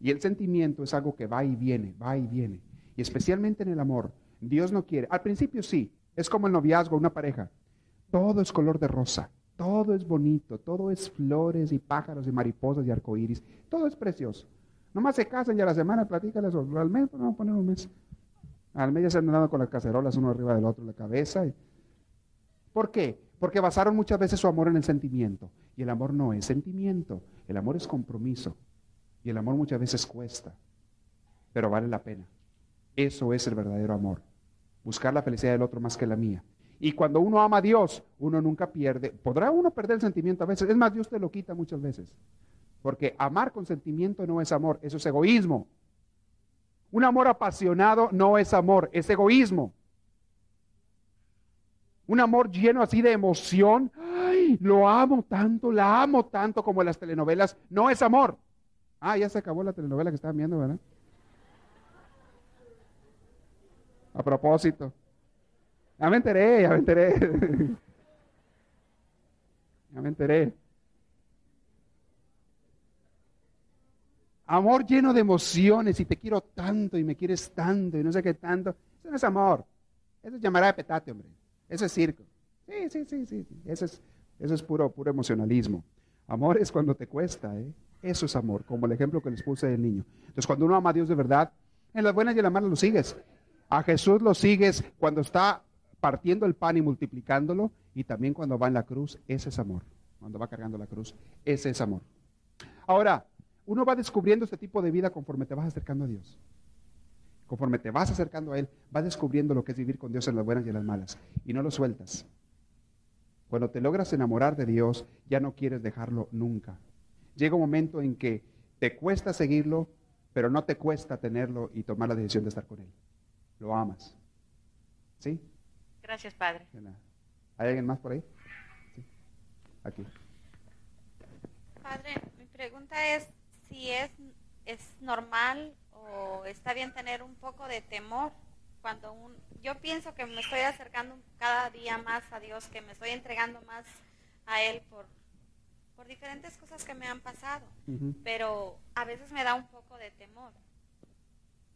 Y el sentimiento es algo que va y viene, va y viene. Y especialmente en el amor, Dios no quiere. Al principio sí, es como el noviazgo, una pareja. Todo es color de rosa, todo es bonito, todo es flores y pájaros y mariposas y arcoíris, todo es precioso. Nomás se casan y a la semana platícales, o al mes, pues vamos a poner un mes. Al mes ya se andan dando con las cacerolas uno arriba del otro la cabeza. ¿Por qué? Porque basaron muchas veces su amor en el sentimiento. Y el amor no es sentimiento, el amor es compromiso. Y el amor muchas veces cuesta, pero vale la pena. Eso es el verdadero amor. Buscar la felicidad del otro más que la mía. Y cuando uno ama a Dios, uno nunca pierde. Podrá uno perder el sentimiento a veces. Es más, Dios te lo quita muchas veces. Porque amar con sentimiento no es amor, eso es egoísmo. Un amor apasionado no es amor, es egoísmo. Un amor lleno así de emoción. Ay, lo amo tanto, la amo tanto como las telenovelas. No es amor. Ah, ya se acabó la telenovela que estaban viendo, ¿verdad? A propósito. Ya me enteré, ya me enteré. ya me enteré. Amor lleno de emociones y te quiero tanto y me quieres tanto y no sé qué tanto. Eso no es amor. Eso es llamará de petate, hombre. Eso es circo. Sí, sí, sí, sí. Eso es, eso es puro, puro emocionalismo. Amor es cuando te cuesta, ¿eh? Eso es amor, como el ejemplo que les puse del niño. Entonces, cuando uno ama a Dios de verdad, en las buenas y en las malas lo sigues. A Jesús lo sigues cuando está partiendo el pan y multiplicándolo, y también cuando va en la cruz, ese es amor. Cuando va cargando la cruz, ese es amor. Ahora, uno va descubriendo este tipo de vida conforme te vas acercando a Dios. Conforme te vas acercando a Él, vas descubriendo lo que es vivir con Dios en las buenas y en las malas. Y no lo sueltas. Cuando te logras enamorar de Dios, ya no quieres dejarlo nunca. Llega un momento en que te cuesta seguirlo, pero no te cuesta tenerlo y tomar la decisión de estar con Él. Lo amas. ¿Sí? Gracias, Padre. ¿Hay alguien más por ahí? Sí. Aquí. Padre, mi pregunta es si es, es normal o está bien tener un poco de temor cuando un, yo pienso que me estoy acercando cada día más a Dios, que me estoy entregando más a Él por, por diferentes cosas que me han pasado, pero a veces me da un poco de temor.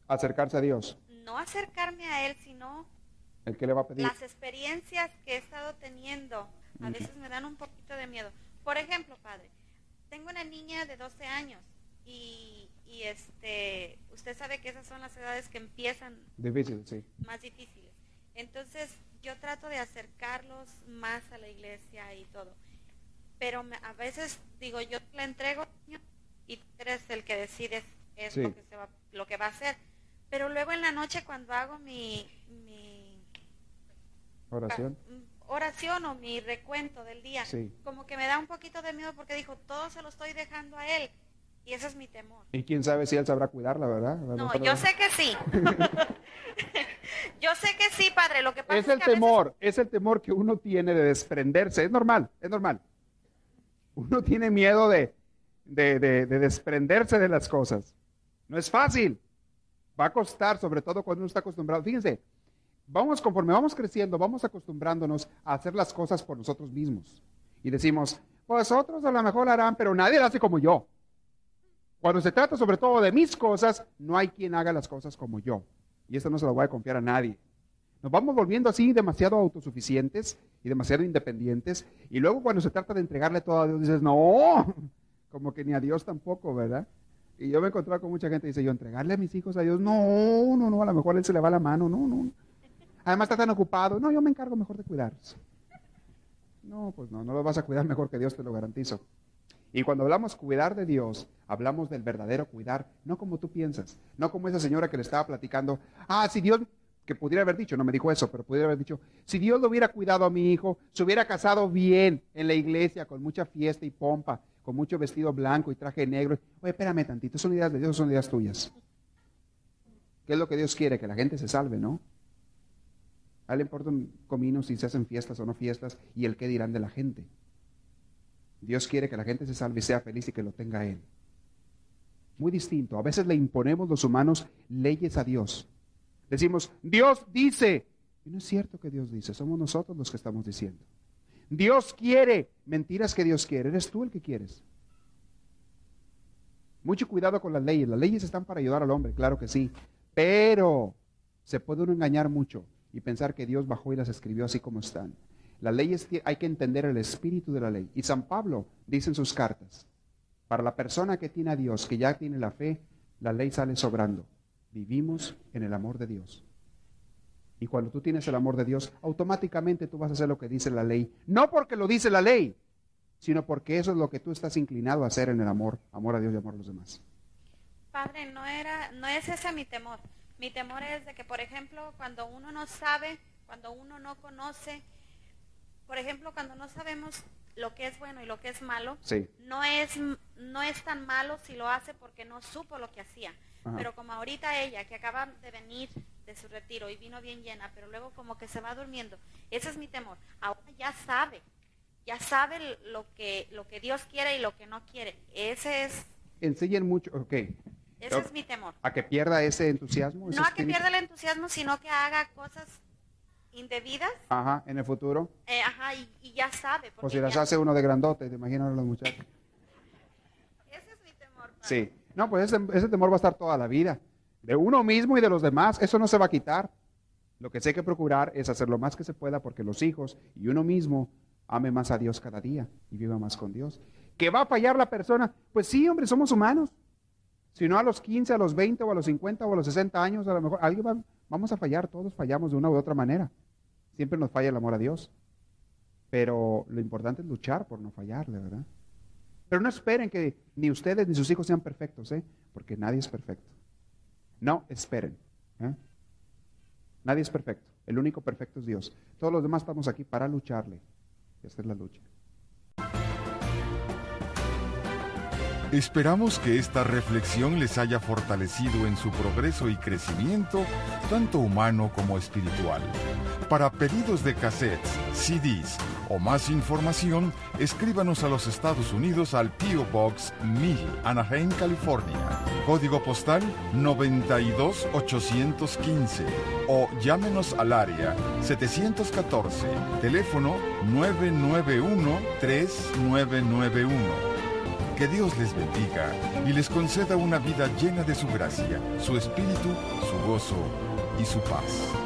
Acercarse a Dios. No acercarme a Él, sino El que le va a pedir. las experiencias que he estado teniendo a veces me dan un poquito de miedo. Por ejemplo, padre, tengo una niña de 12 años y, y este, usted sabe que esas son las edades que empiezan Difícil, sí. más difíciles. Entonces, yo trato de acercarlos más a la iglesia y todo. Pero me- a veces digo, yo la entrego y tú eres el que decides es Sí. lo, que se va, lo que va a hacer. Pero luego en la noche cuando hago mi, mi Oración. ah, oración o mi recuento del día, Sí. como que me da un poquito de miedo porque dijo, todo se lo estoy dejando a él. Y ese es mi temor. Y quién sabe si él sabrá cuidarla, ¿verdad? No, yo sé que sí. yo sé que sí, padre. Lo que pasa Es el que a veces- temor, es el temor que uno tiene de desprenderse. Es normal, es normal. Uno tiene miedo de, de, de- de desprenderse de las cosas. No es fácil. Va a costar, sobre todo cuando uno está acostumbrado. Fíjense, vamos conforme vamos creciendo, vamos acostumbrándonos a hacer las cosas por nosotros mismos. Y decimos, pues otros a lo mejor lo harán, pero nadie lo hace como yo. Cuando se trata sobre todo de mis cosas, no hay quien haga las cosas como yo. Y esto no se lo voy a confiar a nadie. Nos vamos volviendo así demasiado autosuficientes y demasiado independientes. Y luego cuando se trata de entregarle todo a Dios, dices, no, como que ni a Dios tampoco, ¿verdad? Y yo me he encontrado con mucha gente que dice, yo entregarle a mis hijos a Dios, no, no, no, a lo mejor él se le va la mano, no, no. Además está tan ocupado, no, yo me encargo mejor de cuidarlos. No, pues no, no lo vas a cuidar mejor que Dios, te lo garantizo. Y cuando hablamos cuidar de Dios, hablamos del verdadero cuidar, no como tú piensas, no como esa señora que le estaba platicando, ah, si Dios, que pudiera haber dicho, no me dijo eso, pero pudiera haber dicho, si Dios lo hubiera cuidado a mi hijo, se hubiera casado bien en la iglesia, con mucha fiesta y pompa, con mucho vestido blanco y traje negro. Oye, espérame tantito, son ideas de Dios, son ideas tuyas. ¿Qué es lo que Dios quiere? Que la gente se salve, ¿no? A él le importa un comino si se hacen fiestas o no fiestas y el qué dirán de la gente. Dios quiere que la gente se salve y sea feliz y que lo tenga Él. Muy distinto. A veces le imponemos los humanos leyes a Dios. Decimos, Dios dice. Y no es cierto que Dios dice, somos nosotros los que estamos diciendo. Dios quiere. Mentiras que Dios quiere. Eres tú el que quieres. Mucho cuidado con las leyes. Las leyes están para ayudar al hombre, claro que sí. Pero se puede uno engañar mucho y pensar que Dios bajó y las escribió así como están. Las leyes hay que entender el espíritu de la ley. Y San Pablo dice en sus cartas, para la persona que tiene a Dios, que ya tiene la fe, la ley sale sobrando. Vivimos en el amor de Dios. Y cuando tú tienes el amor de Dios, automáticamente tú vas a hacer lo que dice la ley. No porque lo dice la ley, sino porque eso es lo que tú estás inclinado a hacer en el amor, amor a Dios y amor a los demás. Padre, no era, no es ese mi temor. Mi temor es de que, por ejemplo, cuando uno no sabe, cuando uno no conoce, por ejemplo, cuando no sabemos lo que es bueno y lo que es malo, Sí. no es no es tan malo si lo hace porque no supo lo que hacía. Ajá. Pero como ahorita ella, que acaba de venir de su retiro y vino bien llena, pero luego como que se va durmiendo, ese es mi temor. Ahora ya sabe, ya sabe lo que lo que Dios quiere y lo que no quiere. Ese es Enseñen mucho, ok. ese es mi temor. A que pierda ese entusiasmo. No a que pierda el entusiasmo, sino que haga cosas indebidas, Ajá, en el futuro. eh, ajá, y, y ya sabe. Si las hace uno de grandote, te imaginas a los muchachos. Ese es mi temor. padre. Sí. No, pues ese, ese temor va a estar toda la vida. De uno mismo y de los demás. Eso no se va a quitar. Lo que sí hay que procurar es hacer lo más que se pueda porque los hijos y uno mismo ame más a Dios cada día y viva más con Dios. ¿Que va a fallar la persona? Pues sí, hombre, somos humanos. Si no a los 15, a los 20 o a los 50 o a los 60 años, a lo mejor alguien va- vamos a fallar, todos fallamos de una u otra manera. Siempre nos falla el amor a Dios. Pero lo importante es luchar por no fallarle, ¿verdad? Pero no esperen que ni ustedes ni sus hijos sean perfectos, ¿eh? Porque nadie es perfecto. No esperen. ¿eh? Nadie es perfecto. El único perfecto es Dios. Todos los demás estamos aquí para lucharle. Esta es la lucha. Esperamos que esta reflexión les haya fortalecido en su progreso y crecimiento, tanto humano como espiritual. Para pedidos de cassettes, CDs o más información, escríbanos a los Estados Unidos al P.O. Box 1000, Anaheim, California. Código postal 92815 o llámenos al área 714, teléfono 991-3991. Que Dios les bendiga y les conceda una vida llena de su gracia, su espíritu, su gozo y su paz.